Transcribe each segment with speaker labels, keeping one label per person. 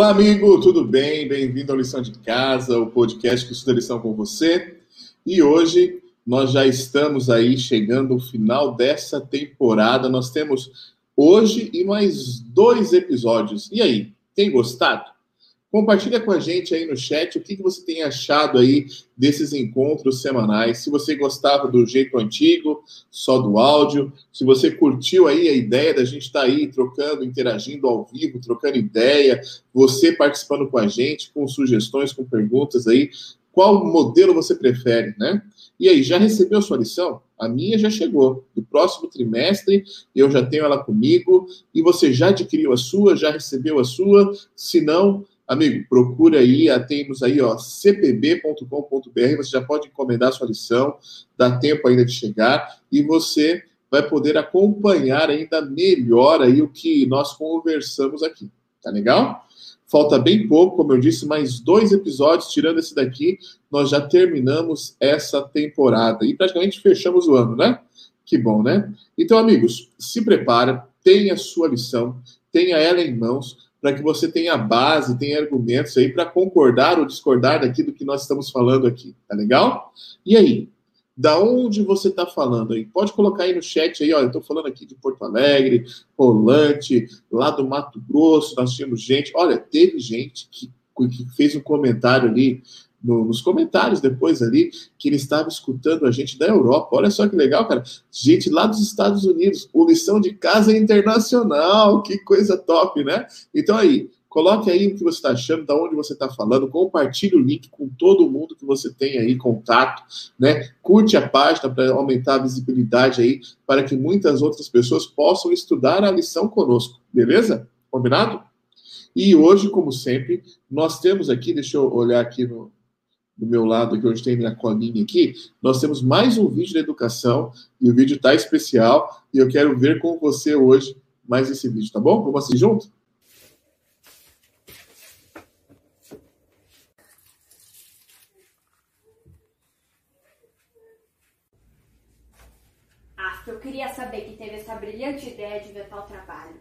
Speaker 1: Olá, amigo, tudo bem? Bem-vindo ao Lição de Casa, o podcast que estuda lição com você. E hoje nós já estamos aí chegando ao final dessa temporada. Nós temos hoje e mais dois episódios. E aí, tem gostado? Compartilha com a gente aí no chat o que, que você tem achado aí desses encontros semanais. Se você gostava do jeito antigo, só do áudio, se você curtiu aí a ideia da gente estar tá aí trocando, interagindo ao vivo, trocando ideia, você participando com a gente, com sugestões, com perguntas aí, qual modelo você prefere, né? E aí, já recebeu sua lição? A minha já chegou. Do próximo trimestre, eu já tenho ela comigo. E você já adquiriu a sua? Já recebeu a sua? Se não, Amigo, procura aí, temos aí, ó, cpb.com.br, você já pode encomendar sua lição, dá tempo ainda de chegar, e você vai poder acompanhar ainda melhor aí o que nós conversamos aqui. Tá legal? Falta bem pouco, como eu disse, mais dois episódios, tirando esse daqui, nós já terminamos essa temporada e praticamente fechamos o ano, né? Que bom, né? Então, amigos, se prepara, tenha sua lição, tenha ela em mãos, para que você tenha base, tenha argumentos aí para concordar ou discordar daquilo que nós estamos falando aqui, tá legal? E aí, da onde você está falando aí? Pode colocar aí no chat aí, olha, eu estou falando aqui de Porto Alegre, Rolante, lá do Mato Grosso, nós tínhamos gente, olha, teve gente que, que fez um comentário ali no, nos comentários depois ali que ele estava escutando a gente da Europa. Olha só que legal, cara. Gente lá dos Estados Unidos, o lição de casa internacional, que coisa top, né? Então aí, coloque aí o que você está achando, da onde você está falando, compartilhe o link com todo mundo que você tem aí contato, né? Curte a página para aumentar a visibilidade aí, para que muitas outras pessoas possam estudar a lição conosco, beleza? Combinado? E hoje, como sempre, nós temos aqui, deixa eu olhar aqui no, do meu lado aqui, onde tem minha colinha aqui, nós temos mais um vídeo de educação e o vídeo está especial e eu quero ver com você hoje mais esse vídeo, tá bom? Vamos assistir junto?
Speaker 2: Ah, eu queria saber que teve essa brilhante ideia de vetar o trabalho.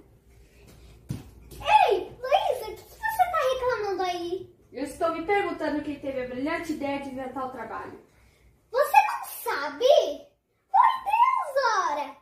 Speaker 3: Ei, Luísa, o que, que você tá reclamando aí?
Speaker 2: Eu estou me perguntando quem teve a brilhante ideia de inventar o trabalho.
Speaker 3: Você não sabe? Foi Deus, ora!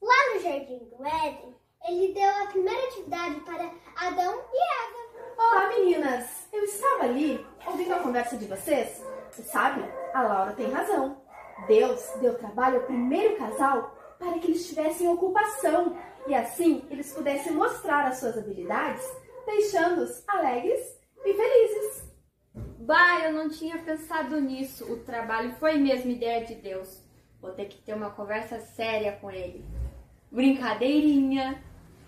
Speaker 3: Lá no Jardim do Éden, ele deu a primeira atividade para Adão e Eva.
Speaker 4: Olá, meninas! Eu estava ali ouvindo a conversa de vocês. E sabe, a Laura tem razão. Deus deu trabalho ao primeiro casal para que eles tivessem ocupação e assim eles pudessem mostrar as suas habilidades, deixando-os alegres e felizes.
Speaker 2: Bah, eu não tinha pensado nisso. O trabalho foi mesmo ideia de Deus. Vou ter que ter uma conversa séria com ele. Brincadeirinha.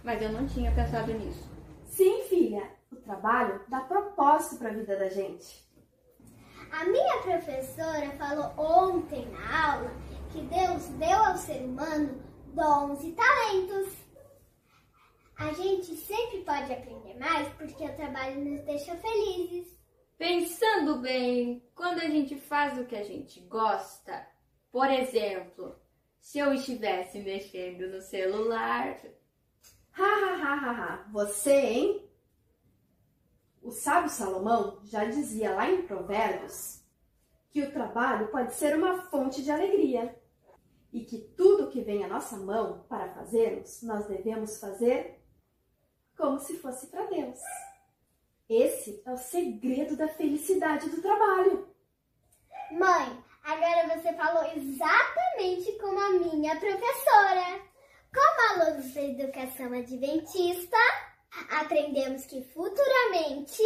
Speaker 2: Mas eu não tinha pensado nisso.
Speaker 4: Sim, filha. O trabalho dá propósito para a vida da gente.
Speaker 3: A minha professora falou ontem na aula que Deus deu ao ser humano dons e talentos. A gente sempre pode aprender mais porque o trabalho nos deixa felizes.
Speaker 2: Pensando bem, quando a gente faz o que a gente gosta, por exemplo, se eu estivesse mexendo no celular.
Speaker 4: Ha, ha, ha, ha, ha. Você, hein? O sábio Salomão já dizia lá em Provérbios que o trabalho pode ser uma fonte de alegria e que tudo que vem à nossa mão para fazermos, nós devemos fazer como se fosse para Deus. Esse é o segredo da felicidade do trabalho.
Speaker 3: Mãe, agora você falou exatamente como a minha professora. Como alunos da educação adventista, aprendemos que futuramente,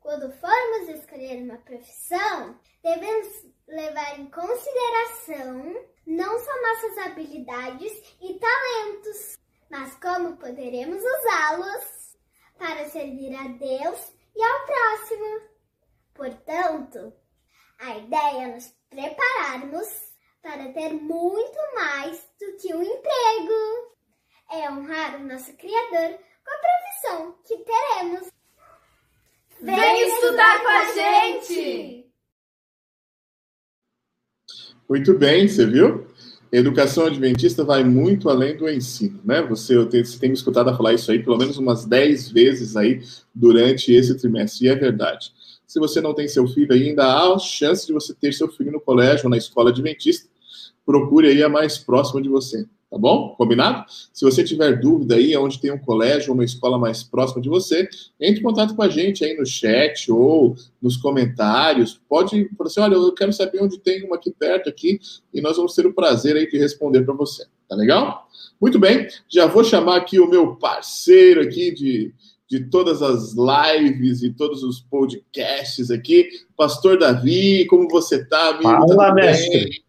Speaker 3: quando formos escolher uma profissão, devemos levar em consideração não só nossas habilidades e talentos, mas como poderemos usá-los para servir a Deus e ao próximo. Portanto, a ideia é nos prepararmos para ter muito mais do que um emprego. É honrar o nosso Criador com a profissão que teremos.
Speaker 2: Vem estudar com a gente!
Speaker 1: Muito bem, você viu? Educação adventista vai muito além do ensino, né? Você, você tem me escutado falar isso aí pelo menos umas 10 vezes aí durante esse trimestre, e é verdade. Se você não tem seu filho ainda, há chance de você ter seu filho no colégio ou na escola adventista. Procure aí a mais próxima de você. Tá bom? Combinado? Se você tiver dúvida aí onde tem um colégio ou uma escola mais próxima de você, entre em contato com a gente aí no chat ou nos comentários. Pode falar assim: olha, eu quero saber onde tem uma aqui perto aqui e nós vamos ter o prazer aí de responder para você. Tá legal? Muito bem, já vou chamar aqui o meu parceiro aqui de, de todas as lives e todos os podcasts aqui, Pastor Davi, como você tá, amigo?
Speaker 5: Fala, mestre.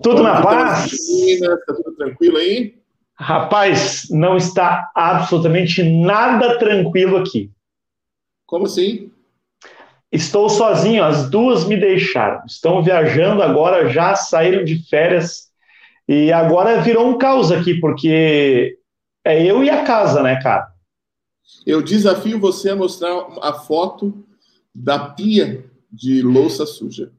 Speaker 5: Tudo na paz?
Speaker 1: Está tudo tranquilo aí?
Speaker 5: Rapaz, não está absolutamente nada tranquilo aqui.
Speaker 1: Como assim?
Speaker 5: Estou sozinho, as duas me deixaram. Estão viajando agora, já saíram de férias. E agora virou um caos aqui, porque é eu e a casa, né, cara?
Speaker 1: Eu desafio você a mostrar a foto da pia de louça suja.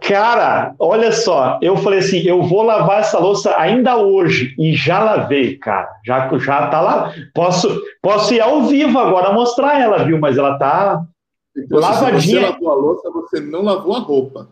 Speaker 5: Cara, olha só, eu falei assim, eu vou lavar essa louça ainda hoje e já lavei, cara. Já já tá lá. Posso posso ir ao vivo agora mostrar ela, viu? Mas ela tá então, lavadinha. Se
Speaker 1: você lavou a louça, você não lavou a roupa.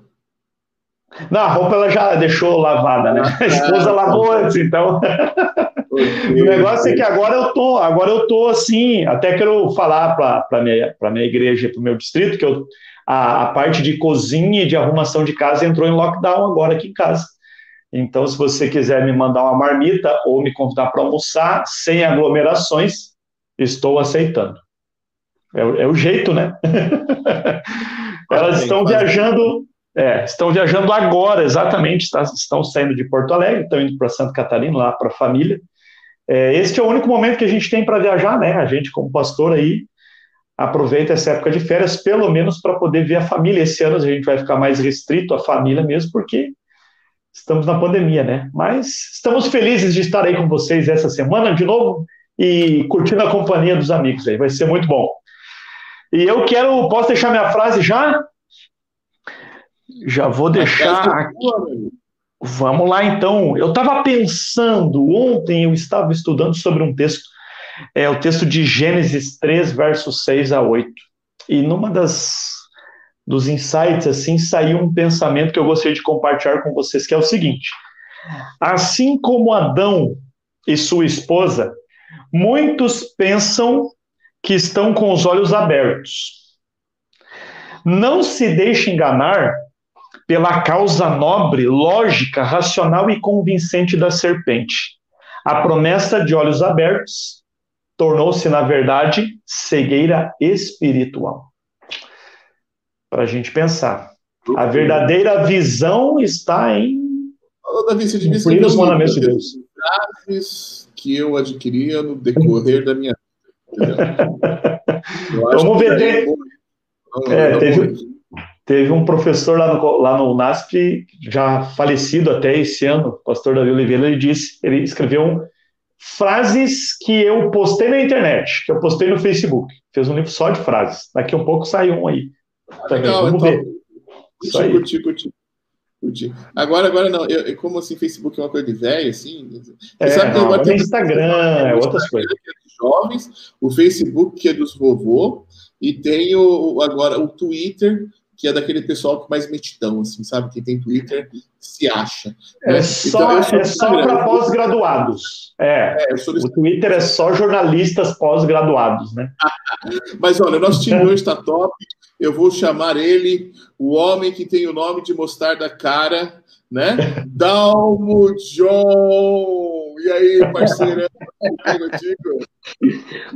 Speaker 5: Não, a roupa ela já deixou lavada, né? A esposa ah, lavou tá. antes, então. o negócio é que agora eu tô, agora eu tô assim, até quero falar para minha para minha igreja, para o meu distrito que eu a, a parte de cozinha e de arrumação de casa entrou em lockdown agora aqui em casa. Então, se você quiser me mandar uma marmita ou me convidar para almoçar sem aglomerações, estou aceitando. É, é o jeito, né? Elas estão viajando, é, estão viajando agora, exatamente. Tá, estão saindo de Porto Alegre, estão indo para Santa Catarina, lá para a família. É, este é o único momento que a gente tem para viajar, né? A gente, como pastor aí, aproveita essa época de férias, pelo menos para poder ver a família. Esse ano a gente vai ficar mais restrito à família mesmo, porque estamos na pandemia, né? Mas estamos felizes de estar aí com vocês essa semana de novo e curtindo a companhia dos amigos aí. Vai ser muito bom. E eu quero, posso deixar minha frase já? Já vou deixar aqui. Vamos lá então. Eu estava pensando, ontem eu estava estudando sobre um texto é o texto de Gênesis 3, versos 6 a 8. E numa das dos insights assim saiu um pensamento que eu gostaria de compartilhar com vocês, que é o seguinte: assim como Adão e sua esposa, muitos pensam que estão com os olhos abertos. Não se deixe enganar pela causa nobre, lógica, racional e convincente da serpente. A promessa de olhos abertos tornou-se, na verdade, cegueira espiritual. Para a gente pensar. A verdadeira visão está em.
Speaker 1: Davi, você devia escrever os mandamentos de Deus. Que eu adquiria no decorrer da minha vida.
Speaker 5: Vamos ver. Tem... É, teve, teve um professor lá no, lá no NASP, já falecido até esse ano, o pastor Davi Oliveira, ele disse, ele escreveu um, frases que eu postei na internet, que eu postei no Facebook. Fez um livro só de frases. Daqui a um pouco sai um aí. Também. Legal, Vamos então, ver.
Speaker 1: Curti, curti, curti, curti. Agora, agora não. Eu, como assim, Facebook é uma coisa de velho, assim?
Speaker 5: É, sabe que agora tem Instagram, é outras coisas.
Speaker 1: É dos jovens, o Facebook que é dos vovô, e tem o, agora o Twitter, que é daquele pessoal que mais metidão, assim, sabe? Quem tem Twitter se acha.
Speaker 5: É né? só, então, é só para pós-graduados. É, é o Twitter é só jornalistas pós-graduados, né?
Speaker 1: Mas olha, nosso time hoje está top. Eu vou chamar ele o homem que tem o nome de mostarda cara, né? Dalmo John! E aí, parceirão?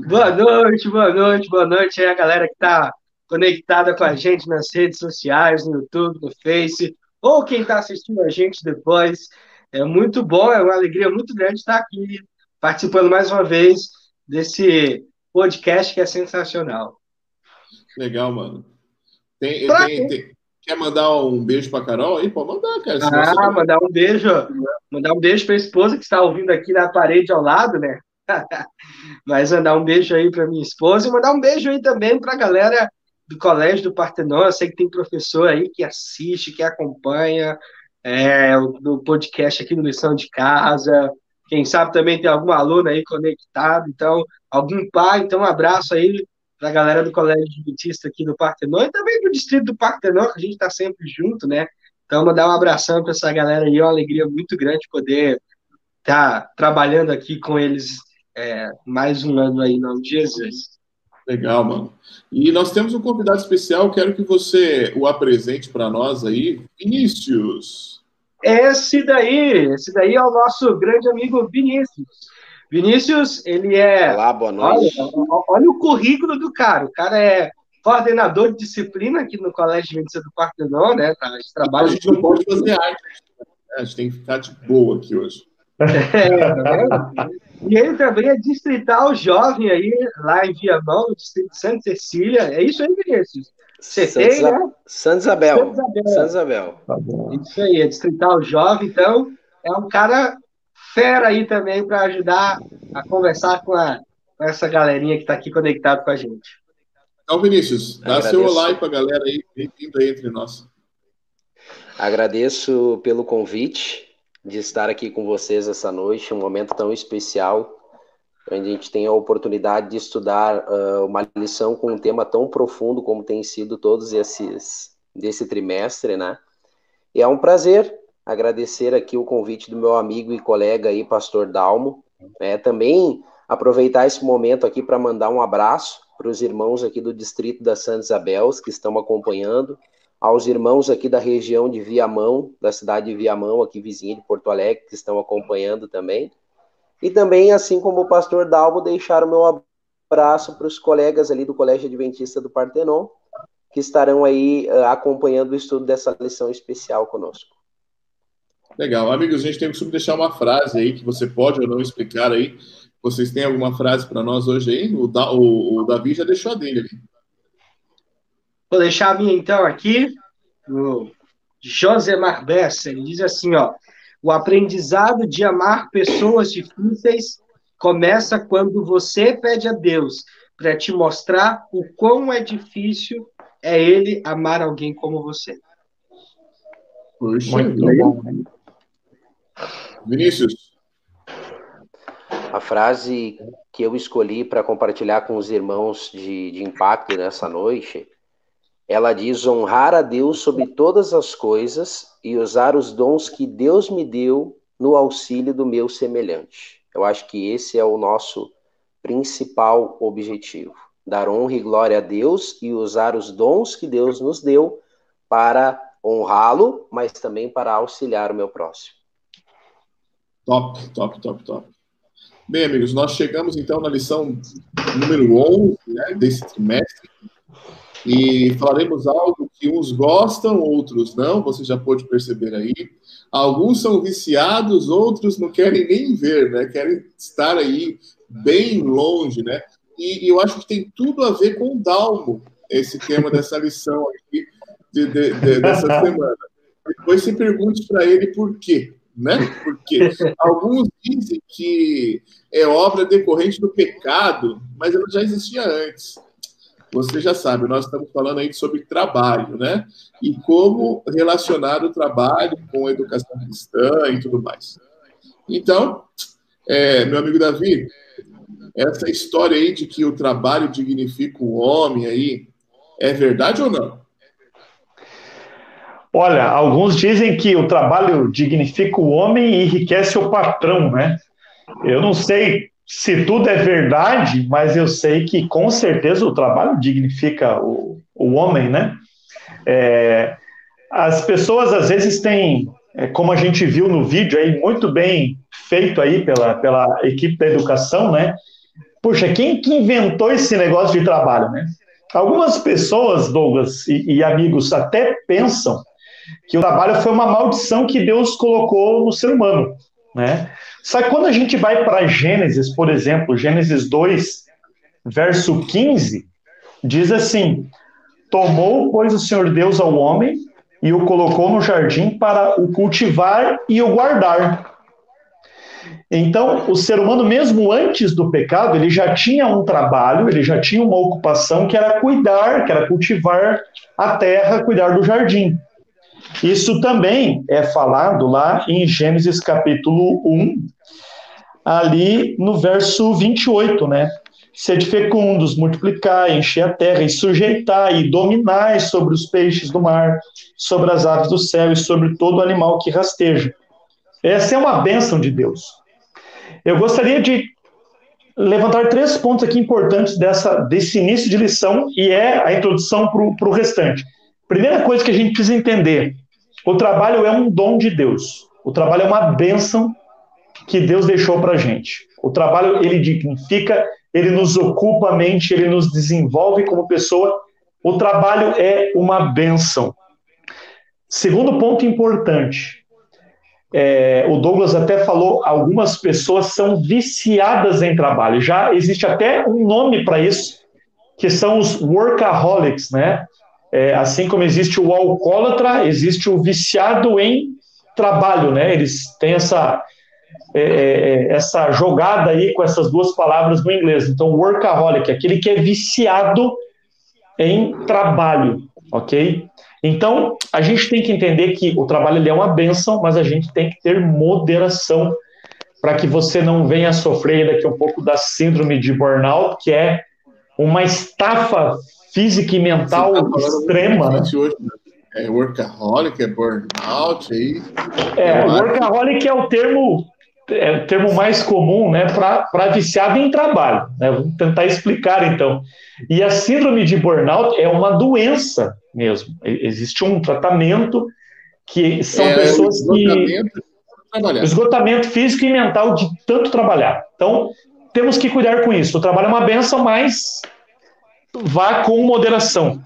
Speaker 6: boa noite, boa noite, boa noite aí a galera que está conectada com a gente nas redes sociais, no YouTube, no Face, ou quem está assistindo a gente depois. É muito bom, é uma alegria muito grande estar aqui participando mais uma vez desse podcast que é sensacional.
Speaker 1: Legal, mano. Tem, tem, tem, quer mandar um beijo para Carol aí? Pode mandar, cara. Ah,
Speaker 6: mandar um beijo. Mandar um beijo para a esposa que está ouvindo aqui na parede ao lado, né? Mas mandar um beijo aí para minha esposa e mandar um beijo aí também para a galera do Colégio do Partenon. Eu sei que tem professor aí que assiste, que acompanha. é, do podcast aqui do Lição de Casa. Quem sabe também tem algum aluno aí conectado, então, algum pai, então um abraço aí para a galera do Colégio Adventista aqui do Partenon e também do Distrito do Partenon, que a gente está sempre junto, né? Então, mandar um abração para essa galera aí, é uma alegria muito grande poder estar tá trabalhando aqui com eles é, mais um ano aí, em nome de Jesus.
Speaker 1: Legal, mano. E nós temos um convidado especial, quero que você o apresente para nós aí, Vinícius.
Speaker 6: Esse daí, esse daí é o nosso grande amigo Vinícius. Vinícius, ele é.
Speaker 7: Olá, boa noite.
Speaker 6: Olha, olha, o currículo do cara. O cara é coordenador de disciplina aqui no Colégio de Medicina do Partenon, né? Tá, a gente trabalha.
Speaker 1: A gente não pode fazer arte. A gente tem que ficar de boa aqui hoje. É,
Speaker 6: tá e ele também é distrital jovem aí, lá em Viamão, no distrito de Santa Cecília. É isso aí, Vinícius?
Speaker 7: Você tem, né? Santa Isabel. Santa Isabel.
Speaker 6: Tá isso aí, é distrital jovem, então é um cara fera aí também para ajudar a conversar com, a, com essa galerinha que está aqui conectado com a gente.
Speaker 1: Então, Vinícius, dá Agradeço. seu olá aí para a galera aí, bem-vindo aí entre nós.
Speaker 7: Agradeço pelo convite de estar aqui com vocês essa noite, um momento tão especial, onde a gente tem a oportunidade de estudar uh, uma lição com um tema tão profundo como tem sido todos esses desse trimestre, né? E é um prazer agradecer aqui o convite do meu amigo e colega aí, Pastor Dalmo. É, também aproveitar esse momento aqui para mandar um abraço para os irmãos aqui do distrito da Santa Isabel que estão acompanhando, aos irmãos aqui da região de Viamão, da cidade de Viamão, aqui vizinha de Porto Alegre, que estão acompanhando também. E também, assim como o pastor Dalmo, deixar o meu abraço para os colegas ali do Colégio Adventista do Partenon, que estarão aí uh, acompanhando o estudo dessa lição especial conosco.
Speaker 1: Legal. Amigos, a gente tem que deixar uma frase aí que você pode ou não explicar aí. Vocês têm alguma frase para nós hoje aí? O, da, o, o, Davi já deixou a dele ali.
Speaker 6: Vou deixar a minha então aqui. O José Marbessa, ele diz assim, ó. O aprendizado de amar pessoas difíceis começa quando você pede a Deus para te mostrar o quão é difícil é ele amar alguém como você.
Speaker 1: Puxa, Muito bom. Vinícius.
Speaker 7: A frase que eu escolhi para compartilhar com os irmãos de, de impacto nessa noite, ela diz honrar a Deus sobre todas as coisas e usar os dons que Deus me deu no auxílio do meu semelhante. Eu acho que esse é o nosso principal objetivo. Dar honra e glória a Deus e usar os dons que Deus nos deu para honrá-lo, mas também para auxiliar o meu próximo.
Speaker 1: Top, top, top, top. Bem, amigos, nós chegamos então na lição número 11 né, desse trimestre e falaremos algo que uns gostam, outros não, você já pode perceber aí. Alguns são viciados, outros não querem nem ver, né? Querem estar aí bem longe, né? E, e eu acho que tem tudo a ver com o Dalmo, esse tema dessa lição aqui de, de, de, dessa semana. Depois se pergunte para ele por quê né? Porque alguns dizem que é obra decorrente do pecado, mas ela já existia antes. Você já sabe, nós estamos falando aí sobre trabalho, né? E como relacionar o trabalho com a educação cristã e tudo mais. Então, é, meu amigo Davi, essa história aí de que o trabalho dignifica o homem aí, é verdade ou não?
Speaker 5: Olha, alguns dizem que o trabalho dignifica o homem e enriquece o patrão, né? Eu não sei se tudo é verdade, mas eu sei que com certeza o trabalho dignifica o, o homem, né? É, as pessoas às vezes têm, é, como a gente viu no vídeo aí, muito bem feito aí pela, pela equipe da educação, né? Puxa, quem que inventou esse negócio de trabalho, né? Algumas pessoas, Douglas e, e amigos, até pensam que o trabalho foi uma maldição que Deus colocou no ser humano, né? Que quando a gente vai para Gênesis, por exemplo, Gênesis 2, verso 15, diz assim: Tomou, pois, o Senhor Deus ao homem e o colocou no jardim para o cultivar e o guardar. Então, o ser humano, mesmo antes do pecado, ele já tinha um trabalho, ele já tinha uma ocupação que era cuidar, que era cultivar a terra, cuidar do jardim. Isso também é falado lá em Gênesis capítulo 1, ali no verso 28, né? Sede fecundos, multiplicar, encher a terra e sujeitar e dominar sobre os peixes do mar, sobre as aves do céu e sobre todo animal que rasteja. Essa é uma bênção de Deus. Eu gostaria de levantar três pontos aqui importantes dessa, desse início de lição e é a introdução para o restante. Primeira coisa que a gente precisa entender: o trabalho é um dom de Deus. O trabalho é uma bênção que Deus deixou para a gente. O trabalho ele dignifica, ele nos ocupa a mente, ele nos desenvolve como pessoa. O trabalho é uma bênção. Segundo ponto importante, é, o Douglas até falou, algumas pessoas são viciadas em trabalho. Já existe até um nome para isso, que são os workaholics, né? É, assim como existe o alcoólatra, existe o viciado em trabalho, né? Eles têm essa é, é, é, essa jogada aí com essas duas palavras no inglês. Então, workaholic, aquele que é viciado em trabalho, ok? Então, a gente tem que entender que o trabalho ele é uma benção, mas a gente tem que ter moderação para que você não venha sofrer daqui um pouco da síndrome de burnout, que é uma estafa física e mental tá extrema. Né? Hoje, né?
Speaker 1: É workaholic, é burnout aí.
Speaker 5: É, workaholic é o termo é o termo mais comum né, para viciado em trabalho. Né? Vamos tentar explicar então. E a síndrome de burnout é uma doença mesmo. Existe um tratamento que são é, pessoas esgotamento, que. Esgotamento físico e mental de tanto trabalhar. Então, temos que cuidar com isso. O trabalho é uma benção, mas vá com moderação.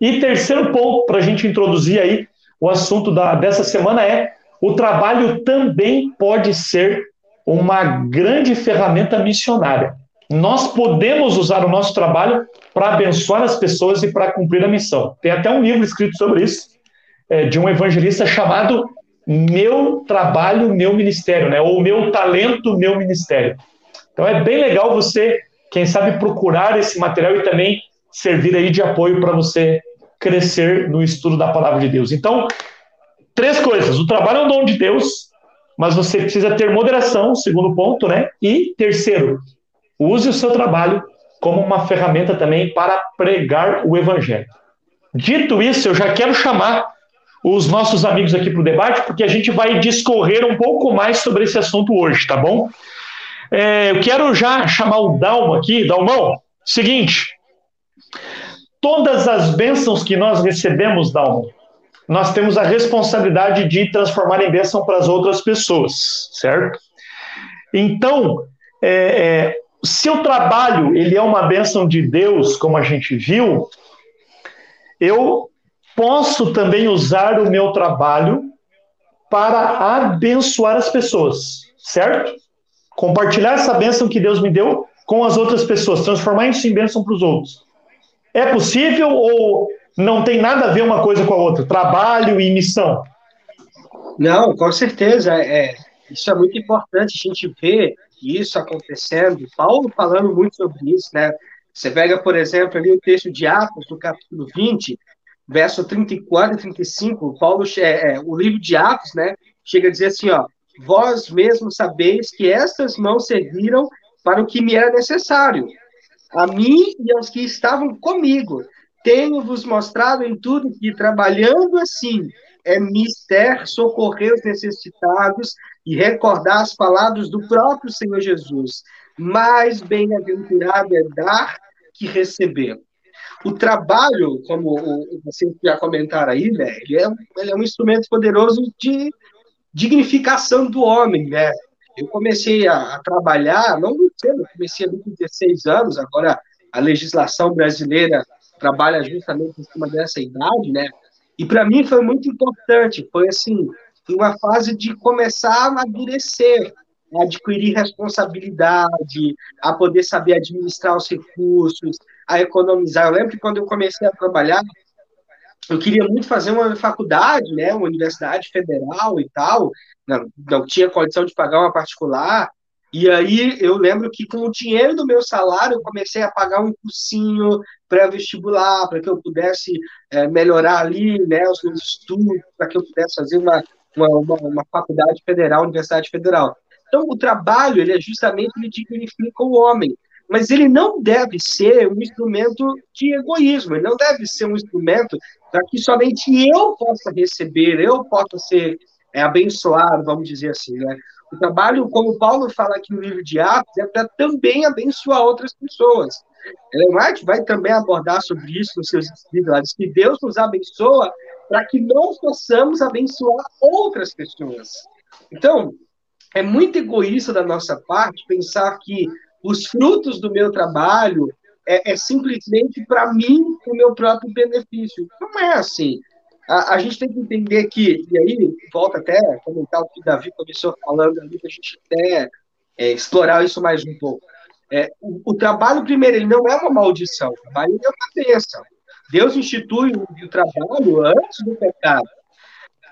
Speaker 5: E terceiro ponto, para a gente introduzir aí o assunto da, dessa semana é o trabalho também pode ser uma grande ferramenta missionária. Nós podemos usar o nosso trabalho para abençoar as pessoas e para cumprir a missão. Tem até um livro escrito sobre isso, é, de um evangelista chamado Meu Trabalho, Meu Ministério, né? ou Meu Talento, Meu Ministério. Então é bem legal você, quem sabe, procurar esse material e também servir aí de apoio para você crescer no estudo da palavra de Deus. Então, Três coisas. O trabalho é um dom de Deus, mas você precisa ter moderação, segundo ponto, né? E terceiro, use o seu trabalho como uma ferramenta também para pregar o evangelho. Dito isso, eu já quero chamar os nossos amigos aqui para o debate, porque a gente vai discorrer um pouco mais sobre esse assunto hoje, tá bom? É, eu quero já chamar o Dalmo aqui. Dalmão, seguinte. Todas as bênçãos que nós recebemos, Dalmo, nós temos a responsabilidade de transformar em bênção para as outras pessoas, certo? Então, é, é, se o trabalho ele é uma bênção de Deus, como a gente viu, eu posso também usar o meu trabalho para abençoar as pessoas, certo? Compartilhar essa bênção que Deus me deu com as outras pessoas, transformar isso em bênção para os outros. É possível ou não tem nada a ver uma coisa com a outra, trabalho e missão.
Speaker 6: Não, com certeza. É, isso é muito importante a gente ver isso acontecendo. Paulo falando muito sobre isso, né? Você pega, por exemplo, ali o texto de Atos, no capítulo 20, verso 34 e 35, Paulo, é, é, o livro de Atos, né, chega a dizer assim, ó, vós mesmos sabeis que estas mãos serviram para o que me era necessário, a mim e aos que estavam comigo, tenho-vos mostrado em tudo que, trabalhando assim, é mister socorrer os necessitados e recordar as palavras do próprio Senhor Jesus. Mais bem-aventurado é dar que receber. O trabalho, como vocês já comentaram aí, né, ele é, ele é um instrumento poderoso de dignificação do homem, né? Eu comecei a, a trabalhar, não muito cedo, comecei com 16 anos, agora a legislação brasileira trabalha justamente em cima dessa idade, né? E para mim foi muito importante, foi assim, uma fase de começar a amadurecer, a adquirir responsabilidade, a poder saber administrar os recursos, a economizar. Eu lembro que quando eu comecei a trabalhar, eu queria muito fazer uma faculdade, né, uma universidade federal e tal, não, não tinha condição de pagar uma particular, e aí eu lembro que com o dinheiro do meu salário eu comecei a pagar um cursinho, pré-vestibular, para que eu pudesse é, melhorar ali né, os meus estudos, para que eu pudesse fazer uma, uma, uma, uma, faculdade federal, universidade federal. Então, o trabalho, ele é justamente, ele dignifica o homem, mas ele não deve ser um instrumento de egoísmo, ele não deve ser um instrumento para que somente eu possa receber, eu possa ser é, abençoado, vamos dizer assim, né? O trabalho, como Paulo fala aqui no livro de Atos, é para também abençoar outras pessoas. Ellen White vai também abordar sobre isso nos seus escritos, que Deus nos abençoa para que nós possamos abençoar outras pessoas. Então, é muito egoísta da nossa parte pensar que os frutos do meu trabalho é, é simplesmente para mim, o meu próprio benefício. Não é assim. A, a, gente tem que entender que, e aí, volta até a comentar o que o Davi começou falando ali, para a gente até é, explorar isso mais um pouco. É, o, o, trabalho, primeiro, ele não é uma maldição, o trabalho é uma bênção. Deus institui o, o trabalho antes do pecado.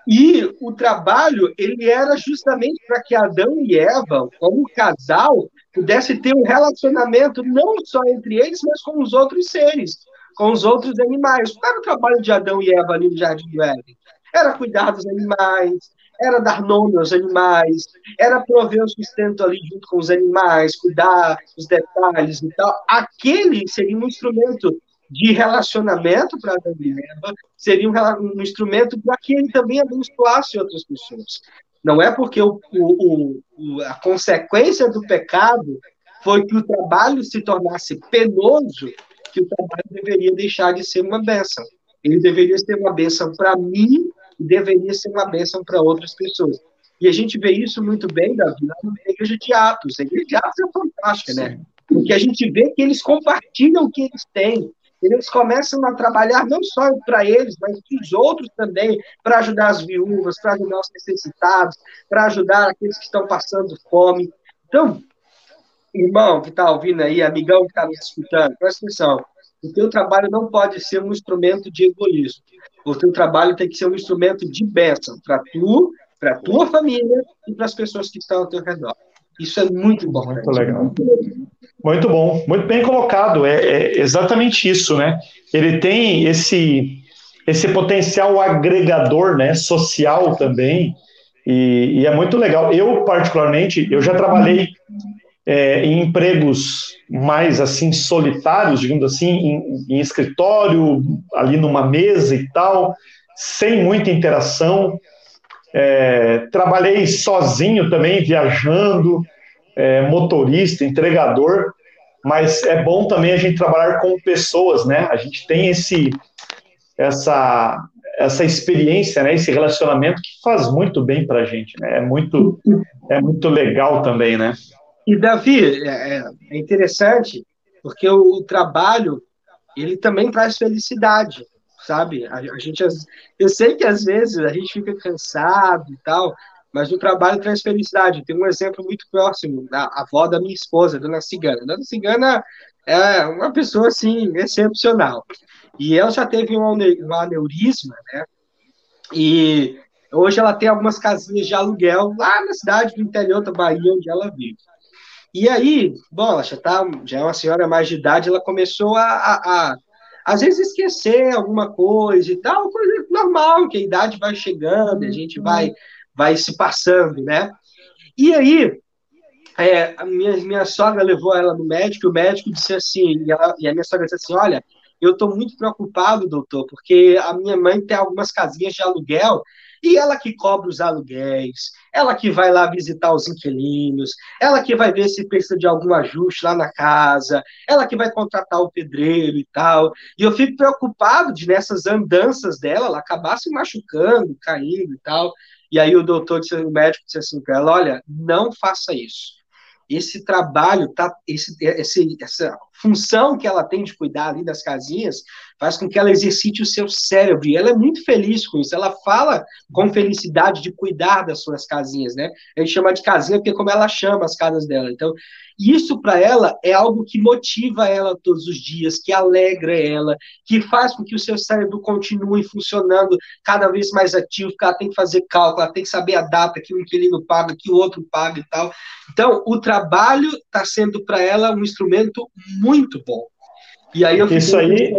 Speaker 6: E o trabalho, ele era justamente para que Adão e Eva, como casal, pudesse ter um relacionamento não só entre eles, mas com os outros seres, com os outros animais. Qual era o trabalho de Adão e Eva ali no Jardim do Éden? Era cuidar dos animais, era dar nome aos animais, era prover o sustento ali junto com os animais, cuidar dos detalhes e tal. Aquele seria um instrumento de relacionamento para Adão e Eva, seria um, um instrumento para que ele também abençoasse outras pessoas. Não é porque o, o, o, a consequência do pecado foi que o trabalho se tornasse penoso que o trabalho deveria deixar de ser uma bênção. Ele deveria ser uma bênção para mim e deveria ser uma bênção para outras pessoas. E a gente vê isso muito bem, Davi, na igreja de Atos. A igreja de Atos é fantástica, né? Porque a gente vê que eles compartilham o que eles têm eles começam a trabalhar não só para eles, mas para os outros também, para ajudar as viúvas, para ajudar os necessitados, para ajudar aqueles que estão passando fome. Então, irmão que está ouvindo aí, amigão que está me escutando, presta atenção. O teu trabalho não pode ser um instrumento de egoísmo. O teu trabalho tem que ser um instrumento de bênção para tu, para tua família e para as pessoas que estão ao teu redor. Isso é muito importante.
Speaker 5: Muito legal. Muito bom, muito bem colocado. É, é, exatamente isso, né? Ele tem esse esse potencial agregador, né, social também, e, e é muito legal. Eu particularmente, eu já trabalhei é, em empregos mais assim solitários, digamos assim, em, em escritório, ali numa mesa e tal, sem muita interação. É, trabalhei sozinho também, viajando, é, motorista, entregador, mas é bom também a gente trabalhar com pessoas, né? A gente tem esse, essa, essa experiência, né? Esse relacionamento que faz muito bem para a gente, né? É muito, é muito legal também, né?
Speaker 6: E Davi, é, é, é interessante porque o, o trabalho ele também traz felicidade, sabe? A, a, gente, eu sei que às vezes a gente fica cansado e tal, mas o trabalho traz felicidade. Tem um exemplo muito próximo, a avó da minha esposa, Dona Cigana. Dona Cigana é uma pessoa, assim, excepcional. E ela já teve um, um aneurisma, né? E hoje ela tem algumas casinhas de aluguel lá na cidade do interior da Bahia, onde ela vive. E aí, bom, ela já, tá, já é uma senhora mais de idade, ela começou a, a, a às vezes esquecer alguma coisa e tal, coisa normal, que a idade vai chegando, a gente vai vai se passando, né? E aí, é, a minha, minha sogra levou ela no médico, e o médico disse assim, e, ela, e a minha sogra disse assim, olha, eu estou muito preocupado, doutor, porque a minha mãe tem algumas casinhas de aluguel e ela que cobra os aluguéis, ela que vai lá visitar os inquilinos, ela que vai ver se precisa de algum ajuste lá na casa, ela que vai contratar o pedreiro e tal. E eu fico preocupado de nessas andanças dela, ela acabar se machucando, caindo e tal. E aí o doutor, disse, o médico disse assim para ela, olha, não faça isso. Esse trabalho, tá, esse, esse, essa função que ela tem de cuidar ali das casinhas, faz com que ela exercite o seu cérebro. E ela é muito feliz com isso. Ela fala com felicidade de cuidar das suas casinhas, né? A gente chama de casinha porque é como ela chama as casas dela. Então, isso para ela é algo que motiva ela todos os dias, que alegra ela, que faz com que o seu cérebro continue funcionando cada vez mais ativo, porque ela tem que fazer cálculo, ela tem que saber a data que um inquilino paga, que o outro paga e tal. Então, o trabalho está sendo para ela um instrumento muito bom. E aí eu
Speaker 5: Isso aí.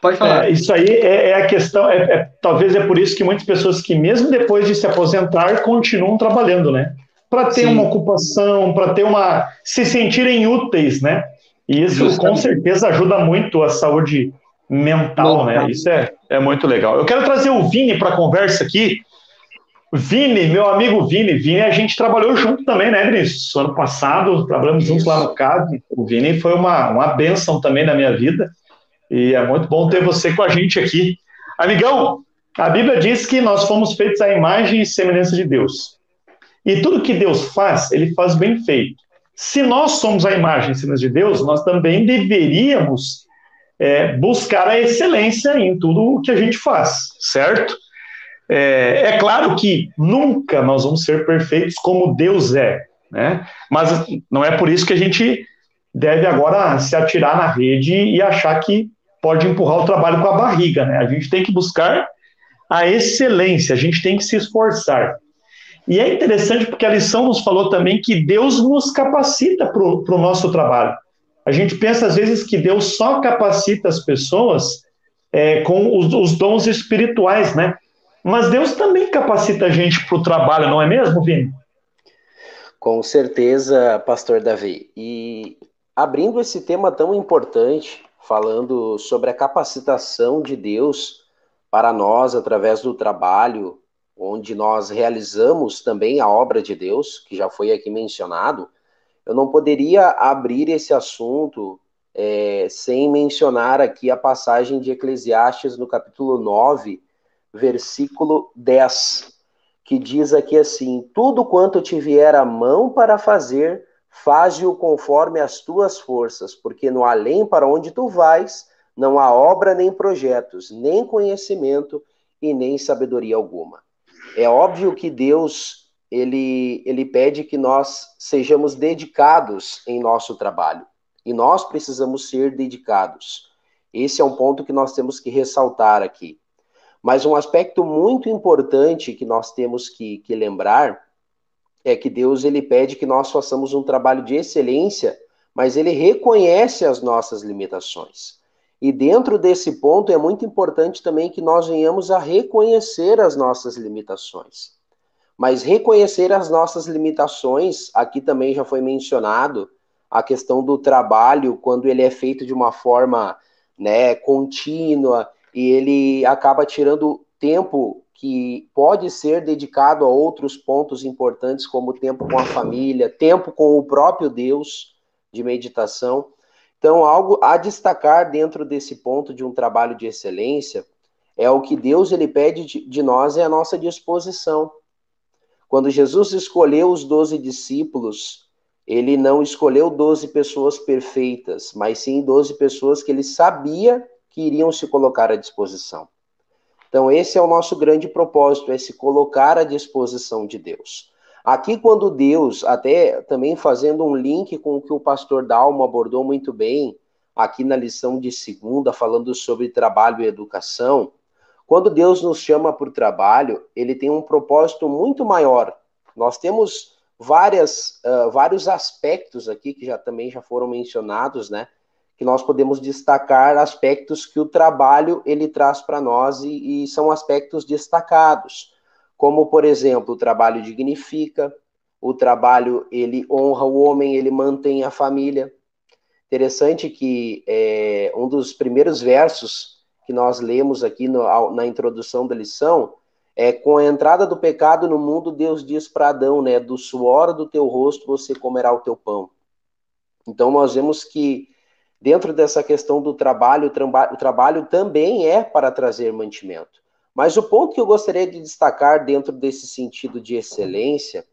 Speaker 5: Pode falar. É, isso aí é, é a questão. É, é, talvez é por isso que muitas pessoas que, mesmo depois de se aposentar, continuam trabalhando, né? Para ter Sim. uma ocupação, para ter uma. se sentirem úteis, né? E isso Justamente. com certeza ajuda muito a saúde mental, né? Isso é, é muito legal. Eu quero trazer o Vini para a conversa aqui. Vini, meu amigo Vini, Vini, a gente trabalhou junto também, né, Vinícius? Ano passado, trabalhamos juntos lá no CAD. O Vini foi uma, uma benção também na minha vida. E é muito bom ter você com a gente aqui. Amigão, a Bíblia diz que nós fomos feitos à imagem e semelhança de Deus. E tudo que Deus faz, ele faz bem feito. Se nós somos a imagem e semelhança de Deus, nós também deveríamos é, buscar a excelência em tudo o que a gente faz, certo? É, é, claro que nunca nós vamos ser perfeitos como Deus é, né? Mas não é por isso que a gente deve agora se atirar na rede e achar que pode empurrar o trabalho com a barriga, né? A gente tem que buscar a excelência, a gente tem que se esforçar. E é interessante porque a lição nos falou também que Deus nos capacita para o nosso trabalho. A gente pensa às vezes que Deus só capacita as pessoas é, com os, os dons espirituais, né? Mas Deus também capacita a gente para o trabalho, não é mesmo, Vini?
Speaker 7: Com certeza, Pastor Davi. E abrindo esse tema tão importante, falando sobre a capacitação de Deus para nós através do trabalho, onde nós realizamos também a obra de Deus, que já foi aqui mencionado, eu não poderia abrir esse assunto é, sem mencionar aqui a passagem de Eclesiastes no capítulo 9, versículo 10, que diz aqui assim: Tudo quanto te vier a mão para fazer, faze-o conforme as tuas forças, porque no além para onde tu vais, não há obra nem projetos, nem conhecimento e nem sabedoria alguma. É óbvio que Deus ele, ele pede que nós sejamos dedicados em nosso trabalho. E nós precisamos ser dedicados. Esse é um ponto que nós temos que ressaltar aqui. Mas um aspecto muito importante que nós temos que, que lembrar é que Deus ele pede que nós façamos um trabalho de excelência, mas ele reconhece as nossas limitações. E dentro desse ponto é muito importante também que nós venhamos a reconhecer as nossas limitações. Mas reconhecer as nossas limitações, aqui também já foi mencionado a questão do trabalho, quando ele é feito de uma forma né, contínua, e ele acaba tirando tempo que pode ser dedicado a outros pontos importantes, como tempo com a família, tempo com o próprio Deus de meditação. Então, algo a destacar dentro desse ponto de um trabalho de excelência é o que Deus ele pede de, nós é a nossa disposição. Quando Jesus escolheu os doze discípulos, ele não escolheu doze pessoas perfeitas, mas sim doze pessoas que ele sabia que iriam se colocar à disposição. Então, esse é o nosso grande propósito, é se colocar à disposição de Deus. Aqui, quando Deus, até também fazendo um link com o que o pastor Dalmo abordou muito bem, aqui na lição de segunda, falando sobre trabalho e educação, quando Deus nos chama para o trabalho, ele tem um propósito muito maior. Nós temos várias, uh, vários aspectos aqui que já também já foram mencionados, né? Que nós podemos destacar aspectos que o trabalho ele traz para nós e, e, são aspectos destacados, como por exemplo o trabalho dignifica, o trabalho ele honra o homem, ele mantém a família. Interessante que é, um dos primeiros versos que nós lemos aqui no, na introdução da lição é com a entrada do pecado no mundo Deus diz para Adão, né, do suor do teu rosto você comerá o teu pão. Então nós vemos que dentro dessa questão do trabalho, o, trabalho também é para trazer mantimento. Mas o ponto que eu gostaria de destacar dentro desse sentido de excelência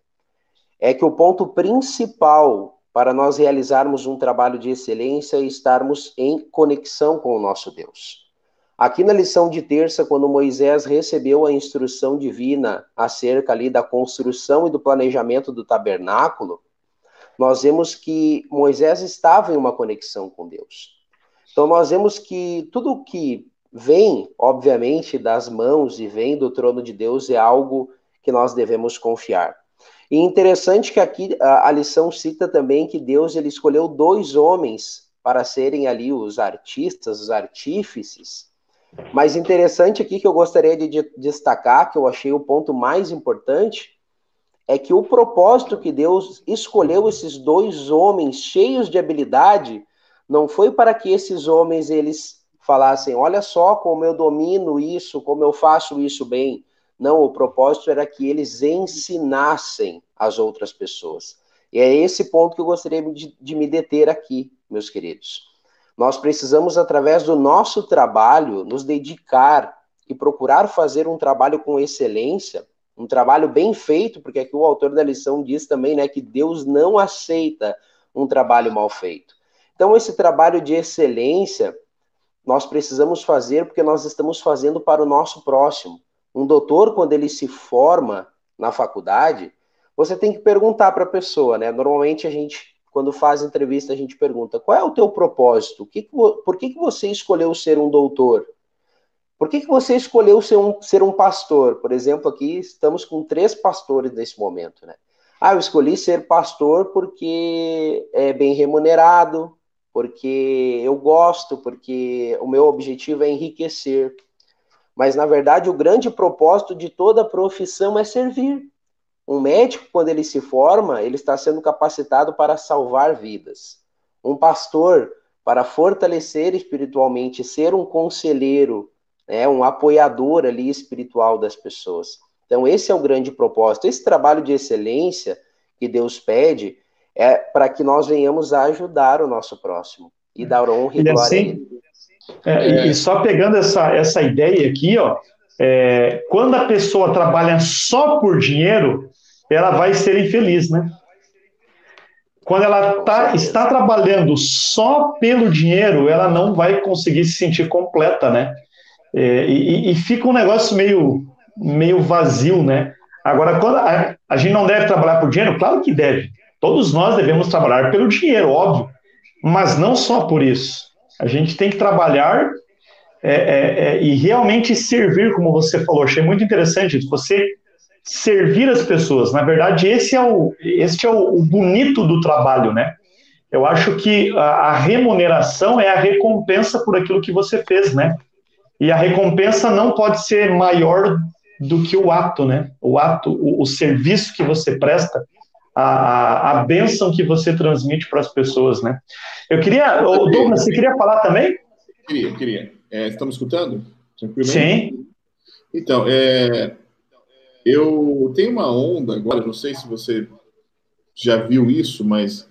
Speaker 7: é que o ponto principal para nós realizarmos um trabalho de excelência é estarmos em conexão com o nosso Deus. Aqui na lição de terça, quando Moisés recebeu a instrução divina acerca ali da construção e do planejamento do tabernáculo, nós vemos que Moisés estava em uma conexão com Deus. Então nós vemos que tudo que vem, obviamente, das mãos e vem do trono de Deus é algo que nós devemos confiar. E interessante que aqui a, a lição cita também que Deus ele escolheu dois homens para serem ali os artistas, os artífices. Mas interessante aqui que eu gostaria de destacar, que eu achei o ponto mais importante, é que o propósito que Deus escolheu esses dois homens cheios de habilidade não foi para que esses homens eles falassem, olha só como eu domino isso, como eu faço isso bem. Não, o propósito era que eles ensinassem as outras pessoas. E é esse ponto que eu gostaria de, de me deter aqui, meus queridos. Nós precisamos, através do nosso trabalho, nos dedicar e procurar fazer um trabalho com excelência, um trabalho bem feito, porque aqui o autor da lição diz também né, que Deus não aceita um trabalho mal feito. Então, esse trabalho de excelência nós precisamos fazer porque nós estamos fazendo para o nosso próximo. Um doutor, quando ele se forma na faculdade, você tem que perguntar para a pessoa, né? Normalmente a gente, quando faz entrevista, a gente pergunta: qual é o teu propósito? Por que, que você escolheu ser um doutor? Por que, que você escolheu ser um, ser um pastor? Por exemplo, aqui estamos com três pastores nesse momento, né? Ah, eu escolhi ser pastor porque é bem remunerado, porque eu gosto, porque o meu objetivo é enriquecer. Mas, na verdade, o grande propósito de toda profissão é servir. Um médico, quando ele se forma, ele está sendo capacitado para salvar vidas. Um pastor, para fortalecer espiritualmente, ser um conselheiro, né, um apoiador ali espiritual das pessoas. Então, esse é o grande propósito. Esse trabalho de excelência que Deus pede é para que nós venhamos a ajudar o nosso próximo e dar honra e, e glória assim, a ele.
Speaker 5: É, e só pegando essa, essa ideia aqui, ó, é, quando a pessoa trabalha só por dinheiro, ela vai ser infeliz, né? Quando ela tá, está trabalhando só pelo dinheiro, ela não vai conseguir se sentir completa, né? É, e, e, fica um negócio meio, meio vazio, né? Agora, a, a gente não deve trabalhar por dinheiro, claro que deve. Todos nós devemos trabalhar pelo dinheiro, óbvio, mas não só por isso. A gente tem que trabalhar é, é, é, e realmente servir, como você falou. Achei muito interessante isso. Você servir as pessoas. Na verdade, esse é o, esse é o, o bonito do trabalho, né? Eu acho que a, a, remuneração é a recompensa por aquilo que você fez, né? E a recompensa não pode ser maior do que o ato, né? O ato, o, o serviço que você presta, a, a, bênção que você transmite para as pessoas, né? Eu queria, Douglas, você queria falar também?
Speaker 1: Queria, queria. É, estamos escutando?
Speaker 5: Sim.
Speaker 1: Então, é, eu tenho uma onda agora, não sei se você já viu isso, mas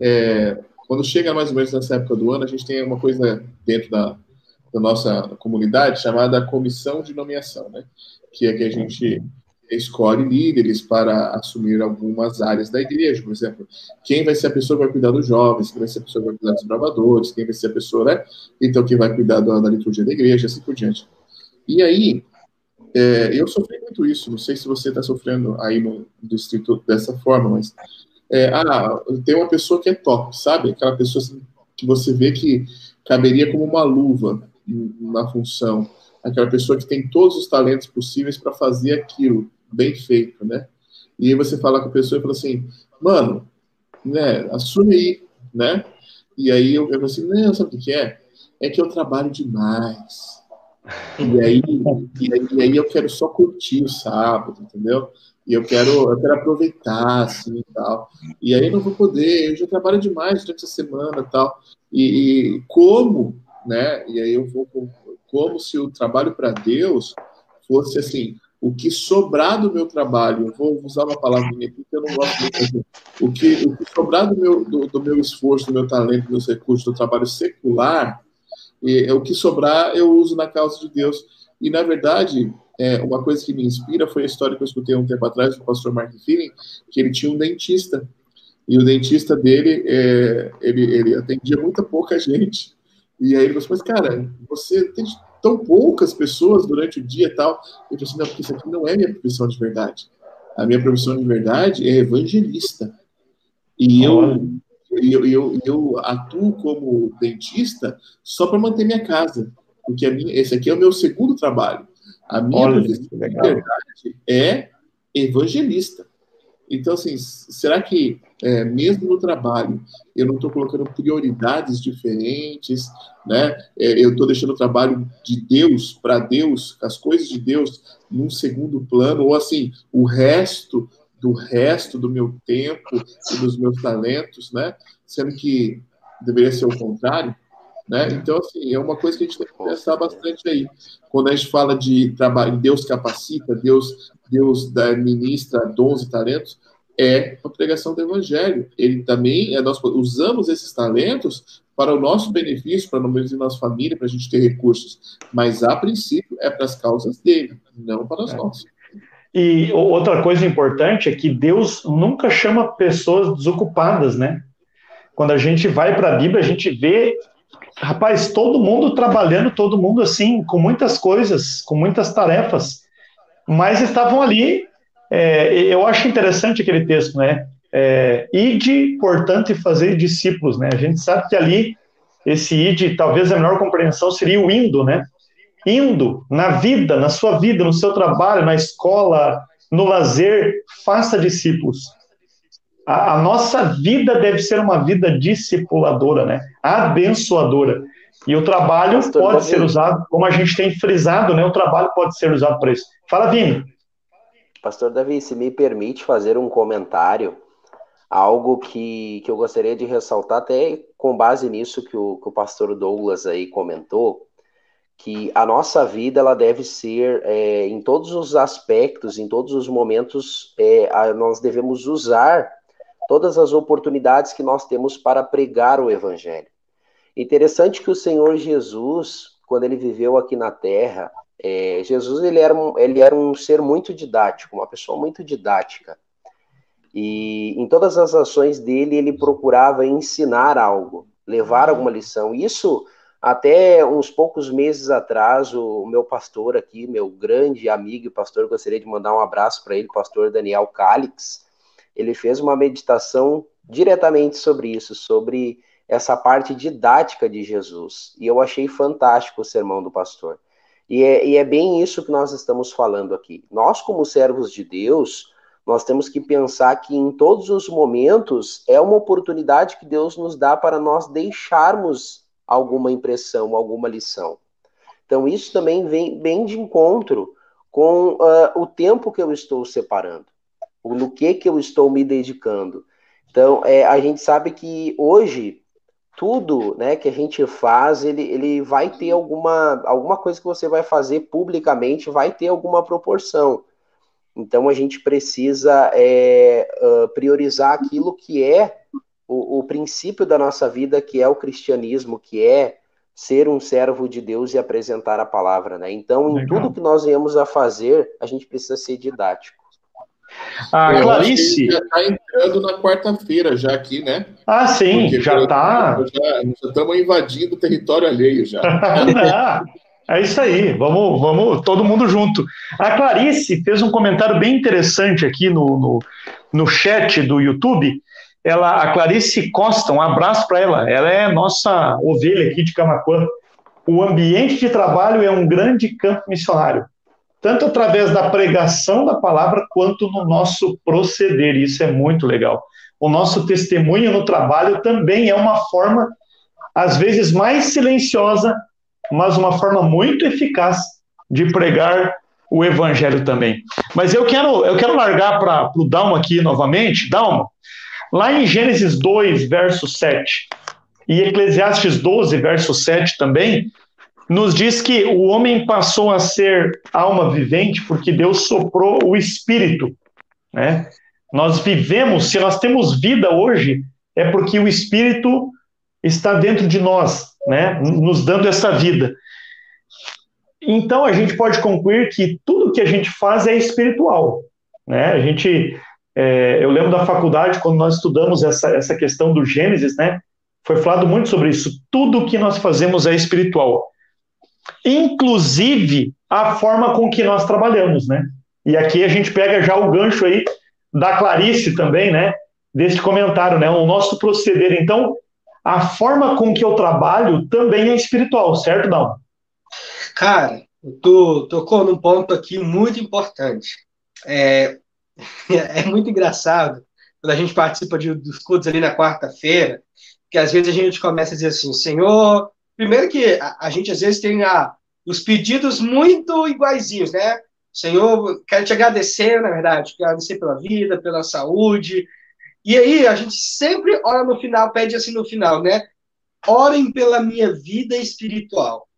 Speaker 1: é, quando chega mais ou menos nessa época do ano, a gente tem uma coisa dentro da, da nossa comunidade chamada comissão de nomeação, né? Que é que a gente escolhe líderes para assumir algumas áreas da igreja, por exemplo, quem vai ser a pessoa que vai cuidar dos jovens, quem vai ser a pessoa que vai cuidar dos bravadores, quem vai ser a pessoa, né? Então, quem vai cuidar da, da liturgia da igreja, assim por diante. E aí, é, eu sofri muito isso, não sei se você está sofrendo aí no distrito dessa forma, mas é, ah, tem uma pessoa que é top, sabe? Aquela pessoa assim, que você vê que caberia como uma luva na função, aquela pessoa que tem todos os talentos possíveis para fazer aquilo bem feito, né? E aí você fala com a pessoa e fala assim, mano, né, assume aí, né? E aí eu, falo assim, não, sabe o que é? É que eu trabalho demais e aí, e aí, e aí, eu quero só curtir o sábado, entendeu? E eu quero, eu quero aproveitar, assim, e tal. E aí eu não vou poder, eu já trabalho demais durante a semana tal. E, e como, né? E aí eu vou, como se o trabalho para Deus fosse assim, o que sobrar do meu trabalho, vou usar uma palavra minha aqui que eu não gosto muito, o que, o que sobrar do meu, do, do meu esforço, do meu talento, dos meus recursos, do trabalho secular, e, é o que sobrar eu uso na causa de Deus. E, na verdade, é, uma coisa que me inspira foi a história que eu escutei um tempo atrás do pastor Mark Feeling, que ele tinha um dentista. E o dentista dele, é, ele, ele atendia muita pouca gente. E aí ele falou assim, mas cara, você tem tão poucas pessoas durante o dia e tal. Ele falou assim, não, porque isso aqui não é minha profissão de verdade. A minha profissão de verdade é evangelista. E eu, eu, eu, eu atuo como dentista só para manter minha casa, porque a minha, esse aqui é o meu segundo trabalho. A minha Olha, profissão, verdade, é evangelista. Então, assim, será que, é, mesmo no trabalho, eu não estou colocando prioridades diferentes, né? É, eu estou deixando o trabalho de Deus para Deus, as coisas de Deus, num segundo plano, ou assim, o resto do resto do meu tempo e dos meus talentos, né? Sendo que deveria ser o contrário, né? Então, assim, é uma coisa que a gente tem que pensar bastante aí. Quando a gente fala de trabalho, Deus capacita, Deus, Deus ministra dons e talentos, é a pregação do evangelho. Ele também, é, nós usamos esses talentos para o nosso benefício, para o menos nossa família, para a gente ter recursos. Mas, a princípio, é para as causas dele, não para as é. nossas.
Speaker 5: E outra coisa importante é que Deus nunca chama pessoas desocupadas, né? Quando a gente vai para a Bíblia, a gente vê, rapaz, todo mundo trabalhando, todo mundo assim, com muitas coisas, com muitas tarefas, mas estavam ali. É, eu acho interessante aquele texto, né? É, ide, portanto, e fazer discípulos, né? A gente sabe que ali esse ide, talvez a melhor compreensão seria o indo, né? indo na vida, na sua vida, no seu trabalho, na escola, no lazer, faça discípulos. A, a, nossa vida deve ser uma vida discipuladora, né? Abençoadora. E o trabalho pode ser usado, como a gente tem frisado, né? O trabalho pode ser usado para isso. Fala, Vini.
Speaker 7: Pastor Davi, se me permite fazer um comentário, algo que, que eu gostaria de ressaltar, até com base nisso que o, que o pastor Douglas aí comentou, que a nossa vida ela deve ser é, em todos os aspectos, em todos os momentos, é, a, nós devemos usar todas as oportunidades que nós temos para pregar o evangelho. Interessante que o Senhor Jesus, quando ele viveu aqui na Terra, é, Jesus ele era, um, ele era um ser muito didático, uma pessoa muito didática. E em todas as ações dele ele procurava ensinar algo, levar alguma lição. Isso até uns poucos meses atrás, o meu pastor aqui, meu grande amigo e pastor, gostaria de mandar um abraço para ele, pastor Daniel Calix. Ele fez uma meditação diretamente sobre isso, sobre essa parte didática de Jesus. E eu achei fantástico o sermão do pastor. E é, e é bem isso que nós estamos falando aqui. Nós, como servos de Deus, nós temos que pensar que em todos os momentos é uma oportunidade que Deus nos dá para nós deixarmos alguma impressão, alguma lição. Então, isso também vem bem de encontro com uh, o tempo que eu estou separando, no que, que eu estou me dedicando. Então, é, a gente sabe que hoje, tudo né, que a gente faz, ele, ele vai ter alguma, alguma coisa que você vai fazer publicamente, vai ter alguma proporção. Então, a gente precisa é, uh, priorizar aquilo que é o, o princípio da nossa vida, que é o cristianismo, que é ser um servo de Deus e apresentar a palavra, né? Então, em tudo que nós viemos a fazer, a gente precisa ser didático.
Speaker 1: A Eu Clarice. Já está entrando na quarta-feira, já aqui, né?
Speaker 5: Ah, sim, Porque já está.
Speaker 1: Já, já estamos invadindo o território alheio já.
Speaker 5: é isso aí, vamos, vamos todo mundo junto. A Clarice fez um comentário bem interessante aqui no, no, no chat do YouTube ela, a Clarice Costa, um abraço para ela. Ela é nossa ovelha aqui de Camacuã. O ambiente de trabalho é um grande campo missionário, tanto através da pregação da palavra quanto no nosso proceder. Isso é muito legal. O nosso testemunho no trabalho também é uma forma, às vezes mais silenciosa, mas uma forma muito eficaz de pregar o evangelho também. Mas eu quero, eu quero largar para o Dalmo aqui novamente. Dalmo, Lá em Gênesis 2, verso 7, e Eclesiastes 12, verso 7 também, nos diz que o homem passou a ser alma vivente porque Deus soprou o espírito, né? Nós vivemos, se nós temos vida hoje, é porque o espírito está dentro de nós, né? Nos dando essa vida. Então a gente pode concluir que tudo que a gente faz é espiritual, né? A gente é, eu lembro da faculdade, quando nós estudamos essa, essa questão do Gênesis, né? Foi falado muito sobre isso. Tudo que nós fazemos é espiritual. Inclusive a forma com que nós trabalhamos, né? E aqui a gente pega já o gancho aí da Clarice também, né? Deste comentário, né? O nosso proceder. Então, a forma com que eu trabalho também é espiritual, certo, não?
Speaker 6: Cara, tu tocou num ponto aqui muito importante. É, é muito engraçado quando a gente participa de, dos cultos ali na quarta-feira, que às vezes a gente começa a dizer assim, Senhor, primeiro que a, a gente às vezes tem a, os pedidos muito iguaizinhos, né? Senhor, quero te agradecer, na verdade, agradecer pela vida, pela saúde. E aí a gente sempre ora no final, pede assim no final, né? Orem pela minha vida espiritual.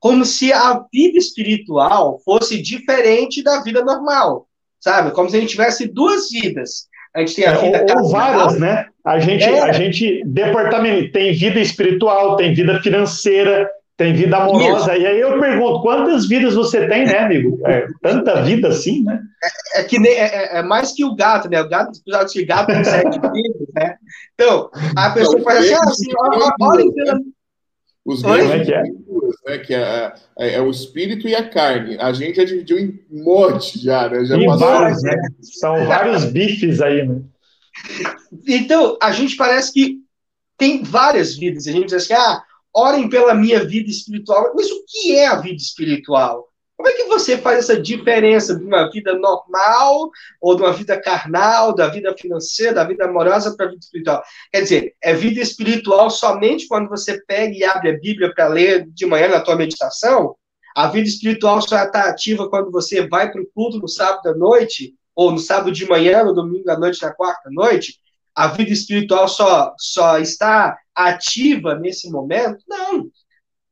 Speaker 6: Como se a vida espiritual fosse diferente da vida normal, sabe? Como se a gente tivesse duas vidas. A gente tem a
Speaker 5: é,
Speaker 6: vida
Speaker 5: ou, ou várias, né? A gente, é. a gente departamento tem vida espiritual, tem vida financeira, tem vida amorosa. Isso. E aí eu pergunto, quantas vidas você tem, né, amigo? É, tanta vida assim, né?
Speaker 6: É, é que nem, é, é, é, mais que o gato, né? O gato, apesar de gato tem sete vidas, né? Então, a pessoa faz assim, ah, assim, olha pela...
Speaker 1: Os gregos é né? Que é, é, é, o espírito e a carne. A gente já dividiu em monte já, né? Já
Speaker 5: passou... vários, né? São vários bifes aí, né?
Speaker 6: Então, a gente parece que tem várias vidas. A gente diz assim, ah, orem pela minha vida espiritual. Mas o que é a vida espiritual? Como é que você faz essa diferença de uma vida normal ou de uma vida carnal, da vida financeira, da vida amorosa para a vida espiritual? Quer dizer, é vida espiritual somente quando você pega e abre a Bíblia para ler de manhã na tua meditação? A vida espiritual só está ativa quando você vai para o culto no sábado à noite, ou no sábado de manhã, no domingo à noite, na quarta à noite? A vida espiritual só, só está ativa nesse momento? Não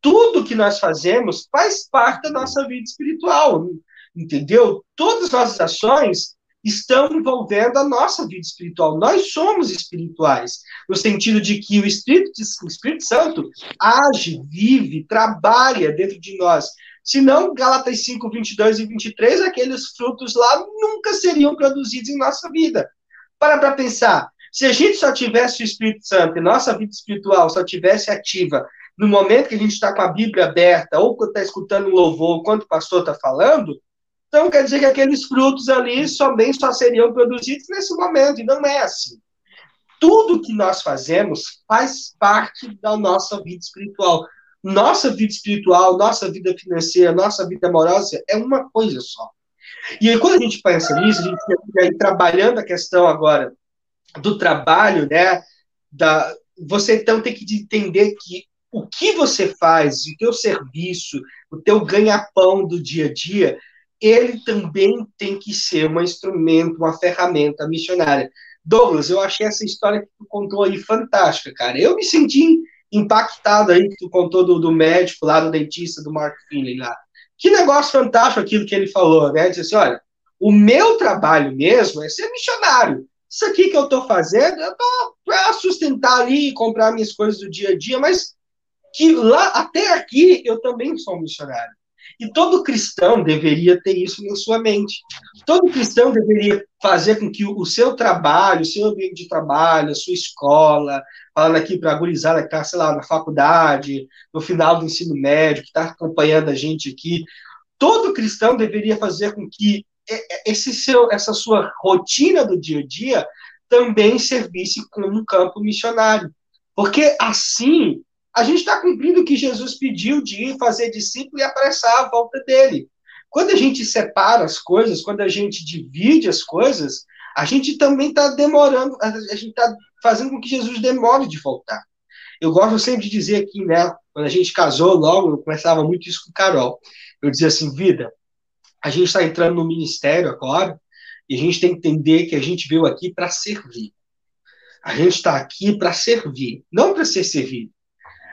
Speaker 6: tudo que nós fazemos faz parte da nossa vida espiritual, entendeu? Todas as nossas ações estão envolvendo a nossa vida espiritual. Nós somos espirituais, no sentido de que o Espírito, o Espírito Santo age, vive, trabalha dentro de nós. Senão, Gálatas 5, 22 e 23, aqueles frutos lá nunca seriam produzidos em nossa vida. Para para pensar, se a gente só tivesse o Espírito Santo e nossa vida espiritual só tivesse ativa no momento que a gente está com a Bíblia aberta, ou quando está escutando um louvor, quando o pastor está falando, então quer dizer que aqueles frutos ali somente só seriam produzidos nesse momento, e não é assim. Tudo que nós fazemos faz parte da nossa vida espiritual. Nossa vida espiritual, nossa vida financeira, nossa vida amorosa é uma coisa só. E aí, quando a gente pensa nisso, a gente aí trabalhando a questão agora do trabalho, né? Da, você então tem que entender que o que você faz, o teu serviço, o teu ganha-pão do dia a dia, ele também tem que ser um instrumento, uma ferramenta missionária. Douglas, eu achei essa história que tu contou aí fantástica, cara. Eu me senti impactado aí que tu contou do, do médico lá, do dentista, do Mark Finley lá. Que negócio fantástico aquilo que ele falou, né? Disse assim, olha, o meu trabalho mesmo é ser missionário. Isso aqui que eu estou fazendo, eu estou para sustentar ali e comprar minhas coisas do dia a dia, mas que lá até aqui eu também sou missionário. E todo cristão deveria ter isso na sua mente. Todo cristão deveria fazer com que o seu trabalho, o seu ambiente de trabalho, a sua escola, falando aqui para a gurizada que está, sei lá, na faculdade, no final do ensino médio, que está acompanhando a gente aqui, todo cristão deveria fazer com que esse seu, essa sua rotina do dia a dia também servisse como um campo missionário. Porque assim a gente está cumprindo o que Jesus pediu de ir fazer discípulo e apressar a volta dele. Quando a gente separa as coisas, quando a gente divide as coisas, a gente também está demorando, a gente está fazendo com que Jesus demore de voltar. Eu gosto sempre de dizer aqui, né? Quando a gente casou logo, eu conversava muito isso com Carol. Eu dizia assim, vida, a gente está entrando no ministério agora e a gente tem que entender que a gente veio aqui para servir. A gente está aqui para servir, não para ser servido.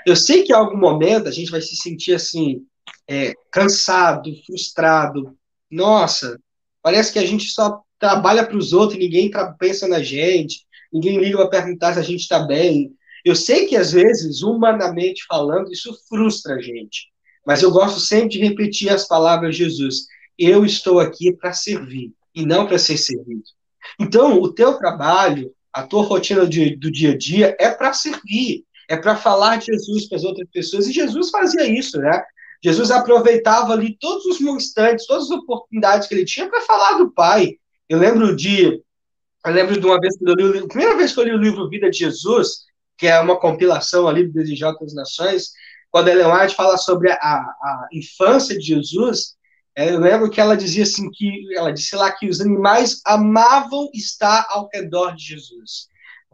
Speaker 6: Eu sei que em algum momento a gente vai se sentir assim, é, cansado, frustrado. Nossa, parece que a gente só trabalha para os outros, ninguém pensa na gente, ninguém liga para perguntar se a gente está bem. Eu sei que às vezes, humanamente falando, isso frustra a gente. Mas eu gosto sempre de repetir as palavras de Jesus. Eu estou aqui para servir e não para ser servido. Então, o teu trabalho, a tua rotina de, do dia a dia é para servir é para falar de Jesus para as outras pessoas. E Jesus fazia isso, né? Jesus aproveitava ali todos os instantes, todas as oportunidades que ele tinha para falar do Pai. Eu lembro de, eu lembro de uma vez que eu li, a primeira vez que eu li o livro Vida de Jesus, que é uma compilação ali do Desejar das Nações, quando Ellen White fala sobre a, a infância de Jesus, É, eu lembro que ela dizia assim que ela disse lá que os animais amavam estar ao redor de Jesus.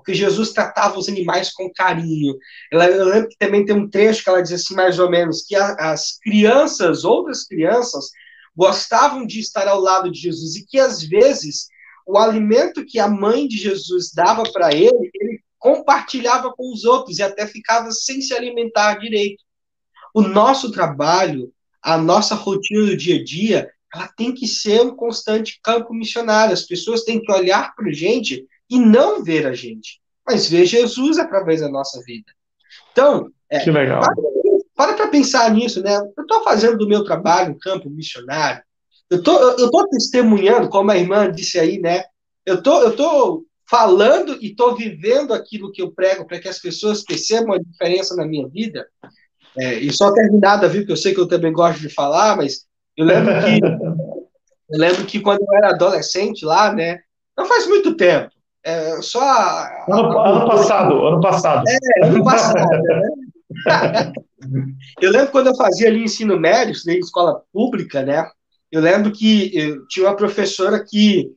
Speaker 6: Porque Jesus tratava os animais com carinho. Ela, eu lembro que também tem um trecho que ela diz assim, mais ou menos, que a, as crianças, outras crianças, gostavam de estar ao lado de Jesus e que às vezes o alimento que a mãe de Jesus dava para ele, ele compartilhava com os outros e até ficava sem se alimentar direito. O nosso trabalho a nossa rotina do dia a dia, ela tem que ser um constante campo missionário. As pessoas têm que olhar para a gente e não ver a gente, mas ver Jesus através da nossa vida. Então,
Speaker 5: é, que legal.
Speaker 6: para para pensar nisso, né? Eu estou fazendo do meu trabalho um campo missionário. Eu tô, eu tô testemunhando, como a irmã disse aí, né? Eu tô, eu tô falando e estou vivendo aquilo que eu prego para que as pessoas percebam a diferença na minha vida. É, e só terminar, Davi, que eu sei que eu também gosto de falar, mas eu lembro que eu lembro que quando eu era adolescente lá, né? Não faz muito tempo. É, só
Speaker 5: ano, ano passado, ano passado.
Speaker 6: É, ano passado, né? eu lembro quando eu fazia ali ensino médio, estudei em escola pública, né? Eu lembro que eu tinha uma professora que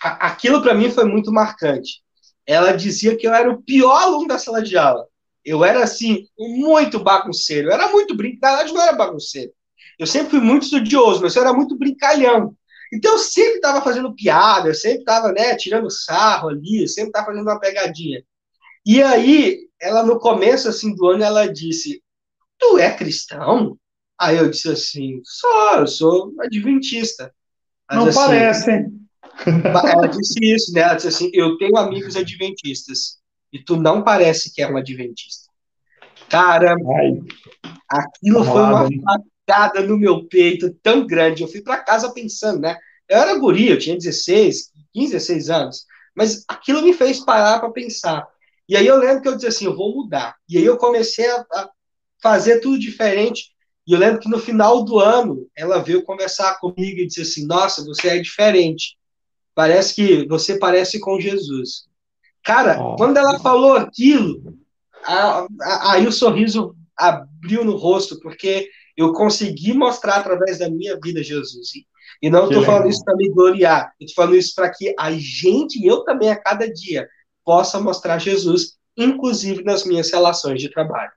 Speaker 6: aquilo para mim foi muito marcante. Ela dizia que eu era o pior aluno da sala de aula. Eu era, assim, muito bagunceiro. Eu era muito brincalhão. Na verdade, não era bagunceiro. Eu sempre fui muito estudioso, mas eu era muito brincalhão. Então, eu sempre estava fazendo piada, eu sempre estava, né, tirando sarro ali, eu sempre estava fazendo uma pegadinha. E aí, ela, no começo, assim, do ano, ela disse, tu é cristão? Aí eu disse assim, só, eu sou adventista.
Speaker 5: Mas, não assim, parece, hein?
Speaker 6: Ela disse isso, né? Ela disse assim, eu tenho amigos adventistas e tu não parece que é um adventista. Cara, Ai. aquilo foi uma facada no meu peito tão grande. Eu fui para casa pensando, né? Eu era guri, eu tinha 16, 15, 16 anos, mas aquilo me fez parar para pensar. E aí eu lembro que eu disse assim, eu vou mudar. E aí eu comecei a, a fazer tudo diferente. E eu lembro que no final do ano, ela veio conversar comigo e disse assim: Nossa, você é diferente. Parece que você parece com Jesus. Cara, oh. quando ela falou aquilo, aí o sorriso abriu no rosto, porque eu consegui mostrar através da minha vida Jesus. E não estou falando isso para me gloriar, eu estou falando isso para que a gente, eu também, a cada dia, possa mostrar Jesus, inclusive nas minhas relações de trabalho.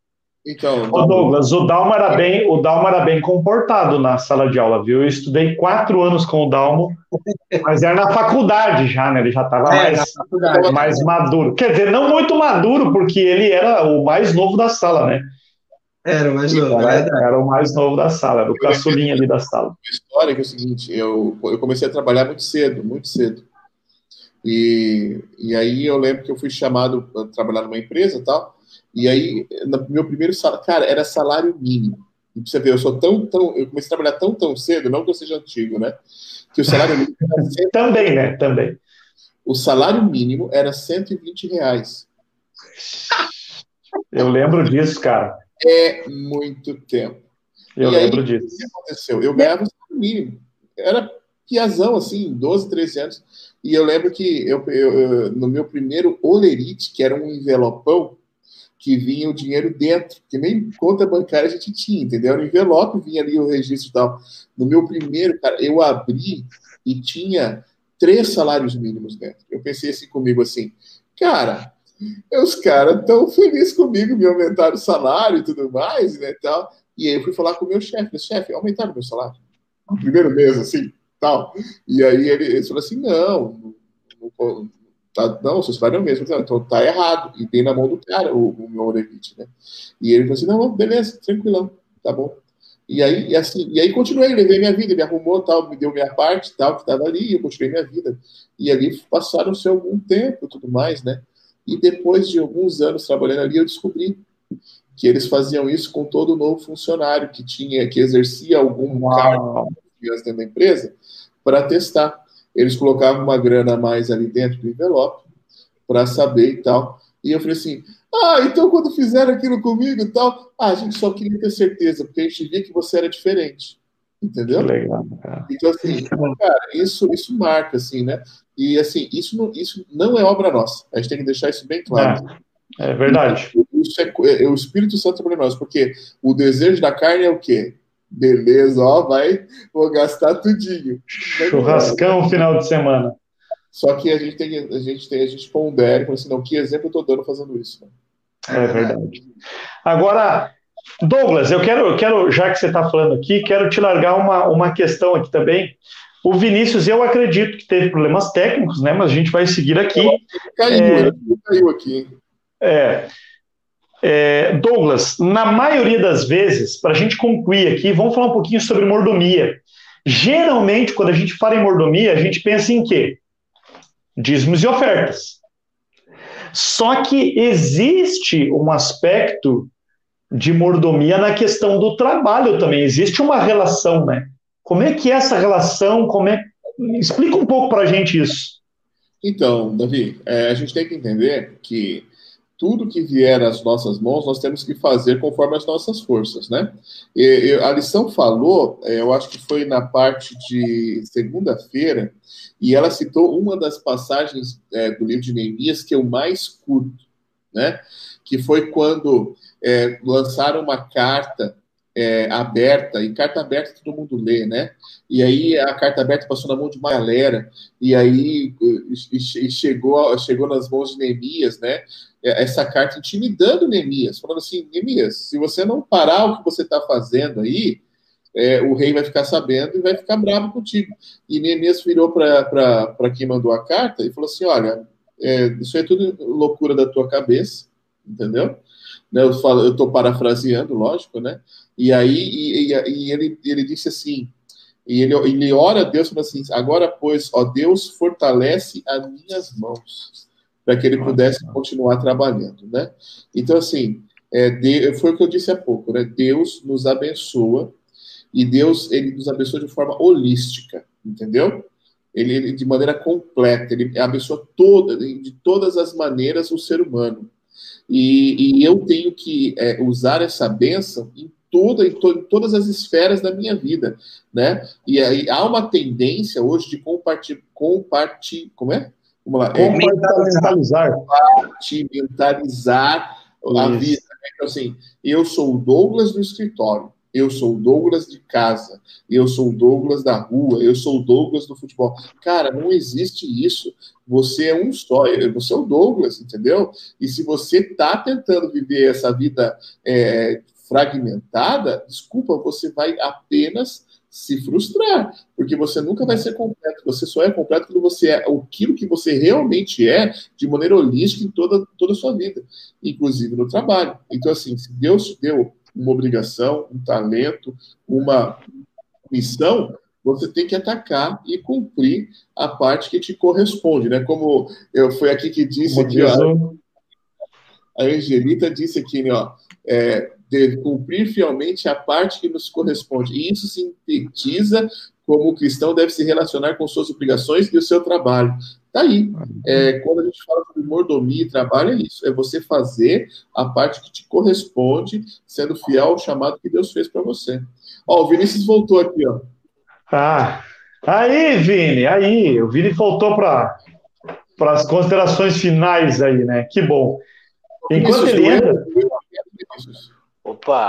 Speaker 5: Então, Ô Douglas, o Dalmo era bem, o Dalmo era bem comportado na sala de aula, viu? Eu estudei quatro anos com o Dalmo, mas era na faculdade já, né? Ele já estava é, mais, mais maduro. Quer dizer, não muito maduro, porque ele era o mais novo da sala, né?
Speaker 6: Era o mais novo,
Speaker 5: era, é era o mais novo da sala, era o caçulinha ali da sala.
Speaker 1: A história que é o seguinte, eu, eu comecei a trabalhar muito cedo, muito cedo. E, e aí eu lembro que eu fui chamado para trabalhar numa empresa e tal, e aí, no meu primeiro salário, cara, era salário mínimo. E pra você ver, eu sou tão, tão. Eu comecei a trabalhar tão, tão cedo, não que eu seja antigo, né? Que o salário mínimo
Speaker 5: era Também, né? Também.
Speaker 1: O salário mínimo era 120 reais.
Speaker 5: Eu lembro disso, cara.
Speaker 1: É muito tempo.
Speaker 5: Eu e lembro aí, disso. O
Speaker 1: que aconteceu? Eu ganhava o salário mínimo. Era piazão, assim, 12, 13 anos. E eu lembro que eu, eu, eu no meu primeiro olerite, que era um envelopão, que vinha o dinheiro dentro, que nem conta bancária a gente tinha, entendeu? No envelope vinha ali o registro e tal. No meu primeiro, cara, eu abri e tinha três salários mínimos dentro. Eu pensei assim comigo assim, cara, os caras tão felizes comigo, me aumentaram o salário e tudo mais, né, tal. E aí eu fui falar com o meu chefe, chefe, aumentaram o meu salário? No primeiro mês, assim, tal. E aí ele, ele falou assim, não, não, Tá, não, seu salário é o mesmo. Então tá errado. E tem na mão do cara o, o meu Levite, né? E ele falou assim: não, beleza, tranquilão, tá bom. E aí, e assim, e aí continuei, levei minha vida, me arrumou, tal, me deu minha parte, tal, que estava ali, eu continuei minha vida. E ali passaram-se algum tempo tudo mais, né? E depois de alguns anos trabalhando ali, eu descobri que eles faziam isso com todo novo funcionário que tinha, que exercia algum Uau. cargo dentro da empresa, para testar eles colocavam uma grana a mais ali dentro do envelope para saber e tal. E eu falei assim: ah, então quando fizeram aquilo comigo e tal, ah, a gente só queria ter certeza, porque a gente via que você era diferente. Entendeu?
Speaker 5: Legal.
Speaker 1: Então, assim, cara, isso, isso marca, assim, né? E, assim, isso não, isso não é obra nossa. A gente tem que deixar isso bem claro.
Speaker 5: É, é verdade.
Speaker 1: Isso é, é, o Espírito Santo sobre nós, porque o desejo da carne é o quê? Beleza, ó, vai, vou gastar tudinho.
Speaker 5: Churrascão final de semana.
Speaker 1: Só que a gente tem, a gente tem, a gente pondera, assim, não, que exemplo eu tô dando fazendo isso?
Speaker 5: É verdade. Agora, Douglas, eu quero, eu quero já que você está falando aqui, quero te largar uma, uma questão aqui também. O Vinícius, eu acredito que teve problemas técnicos, né? Mas a gente vai seguir aqui.
Speaker 1: Caiu, é, caiu aqui.
Speaker 5: É, é, Douglas, na maioria das vezes, para a gente concluir aqui, vamos falar um pouquinho sobre mordomia. Geralmente, quando a gente fala em mordomia, a gente pensa em quê? Dízimos e ofertas. Só que existe um aspecto de mordomia na questão do trabalho também. Existe uma relação, né? Como é que é essa relação? Como é... Explica um pouco para a gente isso.
Speaker 1: Então, Davi, é, a gente tem que entender que tudo que vier às nossas mãos, nós temos que fazer conforme as nossas forças, né? E, a lição falou, é, eu acho que foi na parte de segunda-feira, e ela citou uma das passagens é, do livro de Neemias que eu mais curto, né? Que foi quando é, lançaram uma carta é, aberta, e carta aberta todo mundo lê, né? E aí a carta aberta passou na mão de uma galera, e aí e, e chegou, chegou nas mãos de Neemias, né? Essa carta intimidando Neemias, falando assim: Neemias, se você não parar o que você está fazendo aí, é, o rei vai ficar sabendo e vai ficar bravo contigo. E Neemias virou para quem mandou a carta e falou assim: Olha, é, isso é tudo loucura da tua cabeça, entendeu? Né, eu falo, eu estou parafraseando, lógico, né? E aí e, e, e ele, ele disse assim. E ele, ele ora a Deus falando assim: agora, pois, ó Deus, fortalece as minhas mãos para que ele pudesse continuar trabalhando, né? Então, assim, é, de, foi o que eu disse há pouco, né? Deus nos abençoa e Deus ele nos abençoa de forma holística, entendeu? Ele, ele de maneira completa, ele abençoa toda, de todas as maneiras o ser humano. E, e eu tenho que é, usar essa benção em toda em, to, em, todas as esferas da minha vida, né? E aí há uma tendência hoje de compartilhar, compartilhar, como é?
Speaker 5: Vamos lá. Compartimentalizar.
Speaker 1: Compartimentalizar a vida. Né? Então, assim, eu sou o Douglas do escritório, eu sou o Douglas de casa, eu sou o Douglas da rua, eu sou o Douglas do futebol. Cara, não existe isso. Você é um só, você é o Douglas, entendeu? E se você está tentando viver essa vida é, fragmentada, desculpa, você vai apenas se frustrar, porque você nunca vai ser completo. Você só é completo quando você é aquilo que você realmente é, de maneira holística em toda, toda a sua vida, inclusive no trabalho. Então, assim, se Deus te deu uma obrigação, um talento, uma missão, você tem que atacar e cumprir a parte que te corresponde, né? Como eu foi aqui que disse aqui, ó, a Angelita disse aqui, né, ó, é, de cumprir fielmente a parte que nos corresponde. E isso sintetiza como o cristão deve se relacionar com suas obrigações e o seu trabalho. Tá aí. É, quando a gente fala sobre mordomia e trabalho, é isso. É você fazer a parte que te corresponde, sendo fiel ao chamado que Deus fez para você. Ó, o Vinícius voltou aqui, ó.
Speaker 5: Ah, aí, Vini, aí. O Vini voltou para as considerações finais aí, né? Que bom. Enquanto ele entra.
Speaker 7: Opa!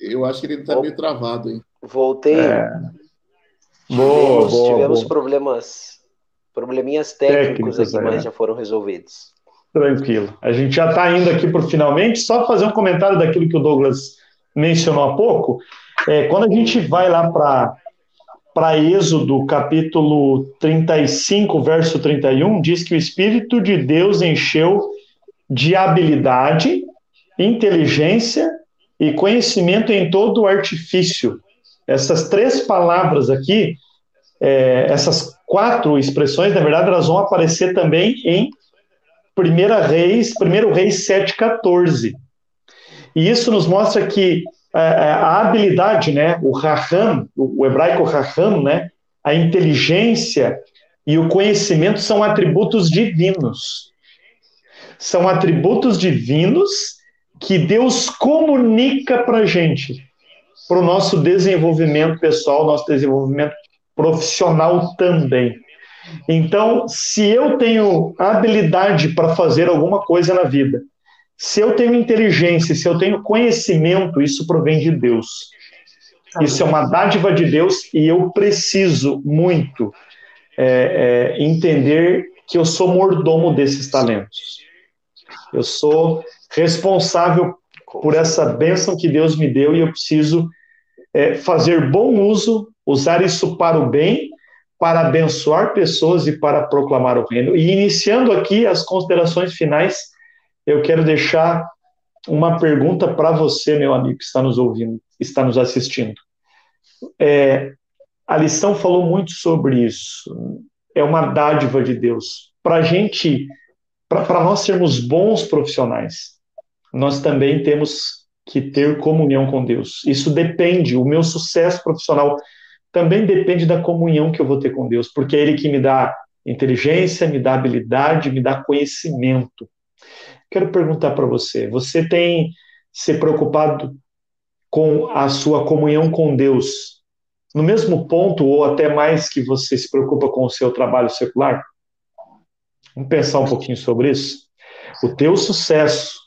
Speaker 1: Eu acho que ele está meio travado, hein?
Speaker 7: Voltei. É.
Speaker 5: Boa,
Speaker 7: tivemos,
Speaker 5: boa,
Speaker 7: tivemos
Speaker 5: boa.
Speaker 7: problemas, probleminhas técnicos,
Speaker 5: Técnicos,
Speaker 7: aqui,
Speaker 5: é.
Speaker 7: mas já foram resolvidos.
Speaker 5: Tranquilo. A gente já está indo aqui para finalmente. Só fazer um comentário daquilo que o Douglas mencionou há pouco. É, quando a gente vai lá para para Êxodo, capítulo 35, verso 31, diz que o Espírito de Deus encheu de habilidade, inteligência e conhecimento em todo o artifício. Essas três palavras aqui, é, essas quatro expressões, na verdade, elas vão aparecer também em 1 Reis, 1 Reis 7,14. E isso nos mostra que é, a habilidade, né, o raham, o hebraico raham, né, a inteligência e o conhecimento são atributos divinos. São atributos divinos que Deus comunica para a gente, para o nosso desenvolvimento pessoal, nosso desenvolvimento profissional também. Então, se eu tenho habilidade para fazer alguma coisa na vida, Se eu tenho inteligência, se eu tenho conhecimento, isso provém de Deus. Isso é uma dádiva de Deus e eu preciso muito é, é, entender que eu sou mordomo desses talentos. Eu sou responsável por essa bênção que Deus me deu e eu preciso é, fazer bom uso, usar isso para o bem, para abençoar pessoas e para proclamar o reino. E iniciando aqui as considerações finais, eu quero deixar uma pergunta para você, meu amigo que está nos ouvindo, está nos assistindo. É, a lição falou muito sobre isso. É uma dádiva de Deus. Para gente, para nós sermos bons profissionais, nós também temos que ter comunhão com Deus. Isso depende, o meu sucesso profissional também depende da comunhão que eu vou ter com Deus, porque é Ele que me dá inteligência, me dá habilidade, me dá conhecimento. Quero perguntar para você: você tem se preocupado com a sua comunhão com Deus no mesmo ponto ou até mais que você se preocupa com o seu trabalho secular? Vamos pensar um pouquinho sobre isso. O teu sucesso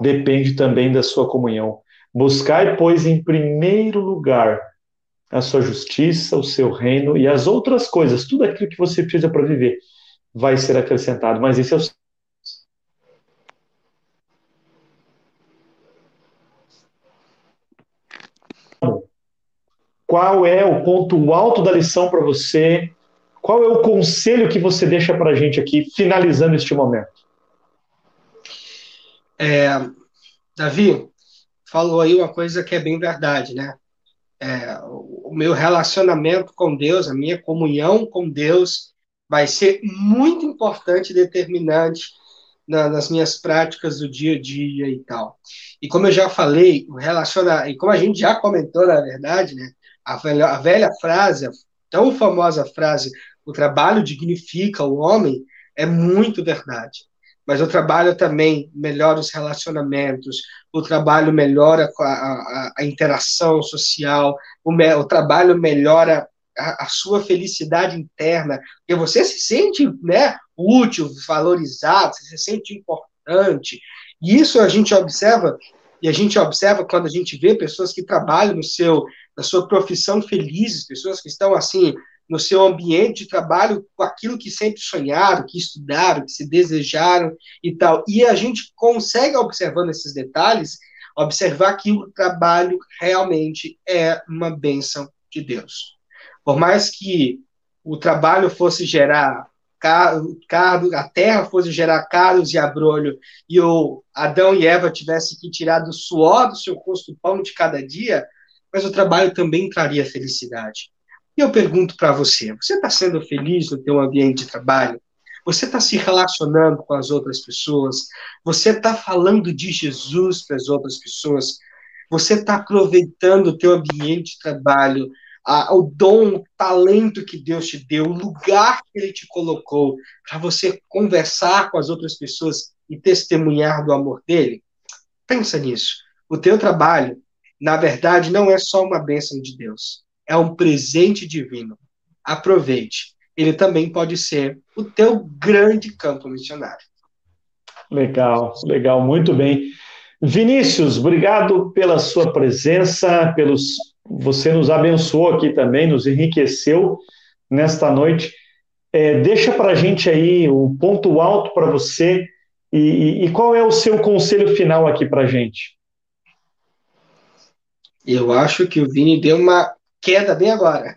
Speaker 5: depende também da sua comunhão. Buscai, pois, em primeiro lugar a sua justiça, o seu reino e as outras coisas, tudo aquilo que você precisa para viver, vai ser acrescentado. Mas esse é o Qual é o ponto alto da lição para você? Qual é o conselho que você deixa para a gente aqui, finalizando este momento?
Speaker 6: É, Davi, falou aí uma coisa que é bem verdade, né? É, o meu relacionamento com Deus, a minha comunhão com Deus, vai ser muito importante determinante na, nas minhas práticas do dia a dia e tal. E como eu já falei, o e como a gente já comentou, na verdade, né? a velha, a velha frase, a tão famosa frase, o trabalho dignifica o homem, é muito verdade. Mas o trabalho também melhora os relacionamentos, o trabalho melhora a, a, a interação social, o, me, o trabalho melhora a, a, sua felicidade interna, porque você se sente né, útil, valorizado, você se sente importante. E isso a gente observa, e a gente observa quando a gente vê pessoas que trabalham no seu na sua profissão felizes, pessoas que estão assim no seu ambiente de trabalho com aquilo que sempre sonharam, que estudaram, que se desejaram e tal. E a gente consegue, observando esses detalhes, observar que o trabalho realmente é uma bênção de Deus. Por mais que o trabalho fosse gerar cardo, a terra fosse gerar carlos e abrolho, e o Adão e Eva tivessem que tirar do suor do seu rosto o pão de cada dia, mas o trabalho também traria felicidade. E eu pergunto para você: você está sendo feliz no teu ambiente de trabalho? Você está se relacionando com as outras pessoas? Você está falando de Jesus para as outras pessoas? Você está aproveitando o teu ambiente de trabalho, a, o dom, o talento que Deus te deu, o lugar que Ele te colocou para você conversar com as outras pessoas e testemunhar do amor dele? Pensa nisso. O teu trabalho na verdade, não é só uma bênção de Deus, é um presente divino. Aproveite. Ele também pode ser o teu grande campo missionário.
Speaker 5: Legal, legal, muito bem. Vinícius, obrigado pela sua presença, pelos você nos abençoou aqui também, nos enriqueceu nesta noite. É, deixa para a gente aí o um ponto alto para você e, e, e, qual é o seu conselho final aqui para a gente?
Speaker 6: Eu acho que o Vini deu uma queda bem agora.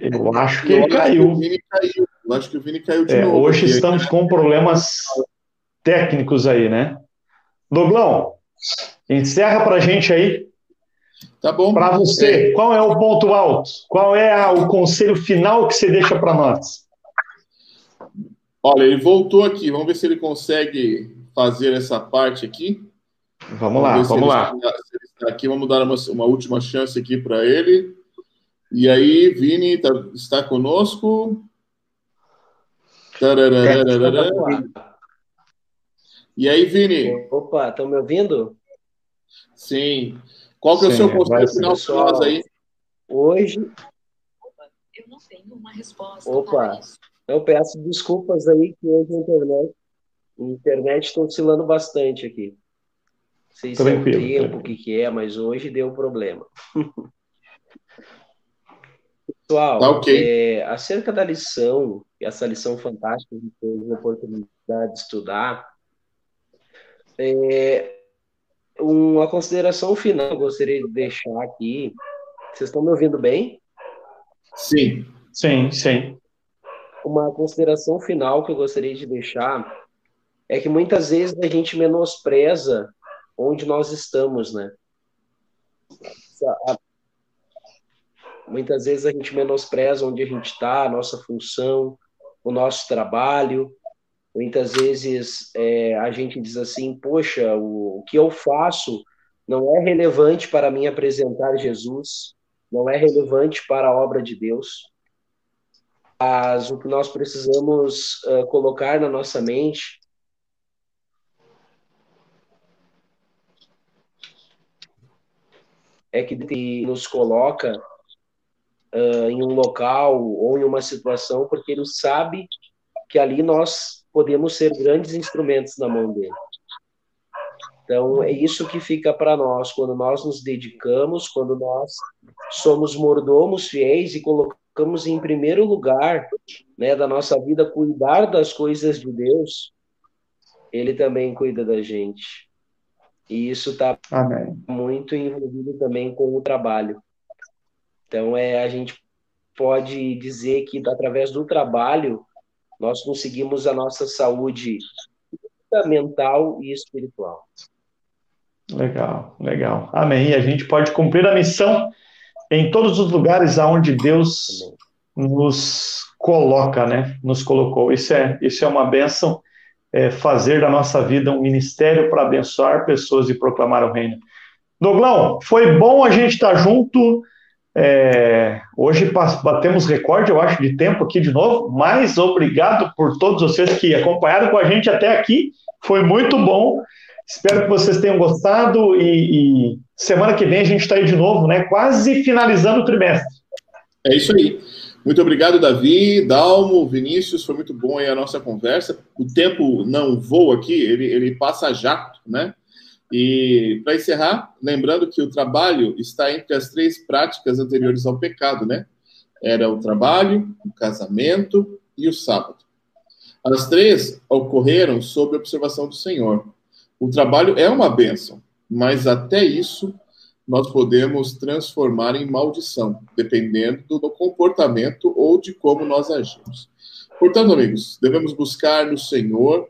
Speaker 5: Eu acho que ele caiu.
Speaker 1: caiu. Eu acho que o Vini caiu de
Speaker 5: é,
Speaker 1: novo.
Speaker 5: Hoje estamos com problemas técnicos aí, né? Doglão, encerra pra gente aí.
Speaker 1: Tá bom.
Speaker 5: Para você, é. qual é o ponto alto? Qual é a, o conselho final que você deixa para nós?
Speaker 1: Olha, ele voltou aqui. Vamos ver se ele consegue fazer essa parte aqui.
Speaker 5: Vamos, vamos lá, vamos lá.
Speaker 1: Está, aqui, vamos dar uma, uma última chance aqui para ele. E aí, Vini tá, está conosco. E aí, Vini?
Speaker 7: Opa, estão me ouvindo?
Speaker 1: Sim. Qual que é o seu conselho final para nós aí?
Speaker 7: Hoje. Eu não tenho uma resposta. Opa, eu peço desculpas aí que hoje a internet A internet está oscilando bastante aqui. Não sei se é o tempo, o que, que é, mas hoje deu problema. Pessoal, tá okay. é, acerca da lição, essa lição fantástica que teve a oportunidade de estudar, é, uma consideração final que eu gostaria de deixar aqui. Vocês estão me ouvindo bem?
Speaker 1: Sim.
Speaker 5: Sim, sim.
Speaker 7: Uma consideração final que eu gostaria de deixar é que muitas vezes a gente menospreza onde nós estamos, né? Muitas vezes a gente menospreza onde a gente está, a nossa função, o nosso trabalho. Muitas vezes é, a gente diz assim: poxa, o, o que eu faço não é relevante para mim apresentar Jesus, não é relevante para a obra de Deus. Mas o que nós precisamos uh, colocar na nossa mente é que nos coloca uh, em um local ou em uma situação porque ele sabe que ali nós podemos ser grandes instrumentos na mão dele. Então, é isso que fica para nós quando nós nos dedicamos, quando nós somos mordomos fiéis e colocamos em primeiro lugar né, da nossa vida cuidar das coisas de Deus, Ele também cuida da gente. E isso está muito envolvido também com o trabalho. Então, é, a gente pode dizer que, através do trabalho, nós conseguimos a nossa saúde mental e espiritual.
Speaker 5: Legal, legal. Amém. E a gente pode cumprir a missão em todos os lugares aonde Deus Amém. nos coloca, né? Nos colocou. Isso é, isso é uma bênção é, fazer da nossa vida um ministério para abençoar pessoas e proclamar o reino. Doglão, foi bom a gente estar tá junto. É, hoje batemos recorde, eu acho, de tempo aqui de novo, mas obrigado por todos vocês que acompanharam com a gente até aqui. Foi muito bom. Espero que vocês tenham gostado e, e semana que vem a gente está aí de novo, né? Quase finalizando o trimestre.
Speaker 1: É isso aí. Muito obrigado, Davi, Dalmo, Vinícius, foi muito bom aí a nossa conversa. O tempo não voa aqui, ele, ele passa jato, né? E para encerrar, lembrando que o trabalho está entre as três práticas anteriores ao pecado, né? Era o trabalho, o casamento e o sábado. As três ocorreram sob observação do Senhor. O trabalho é uma bênção, mas até isso nós podemos transformar em maldição, dependendo do comportamento ou de como nós agimos. Portanto, amigos, devemos buscar no Senhor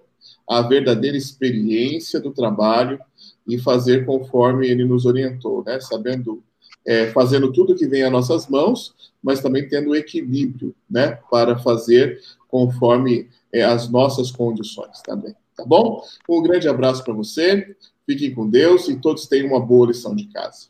Speaker 1: a verdadeira experiência do trabalho e fazer conforme Ele nos orientou, né? Sabendo, é, fazendo tudo que vem às nossas mãos, mas também tendo equilíbrio, né? Para fazer conforme é, as nossas condições também. Tá bom? Um grande abraço para você. Fiquem com Deus e todos tenham uma boa lição de casa.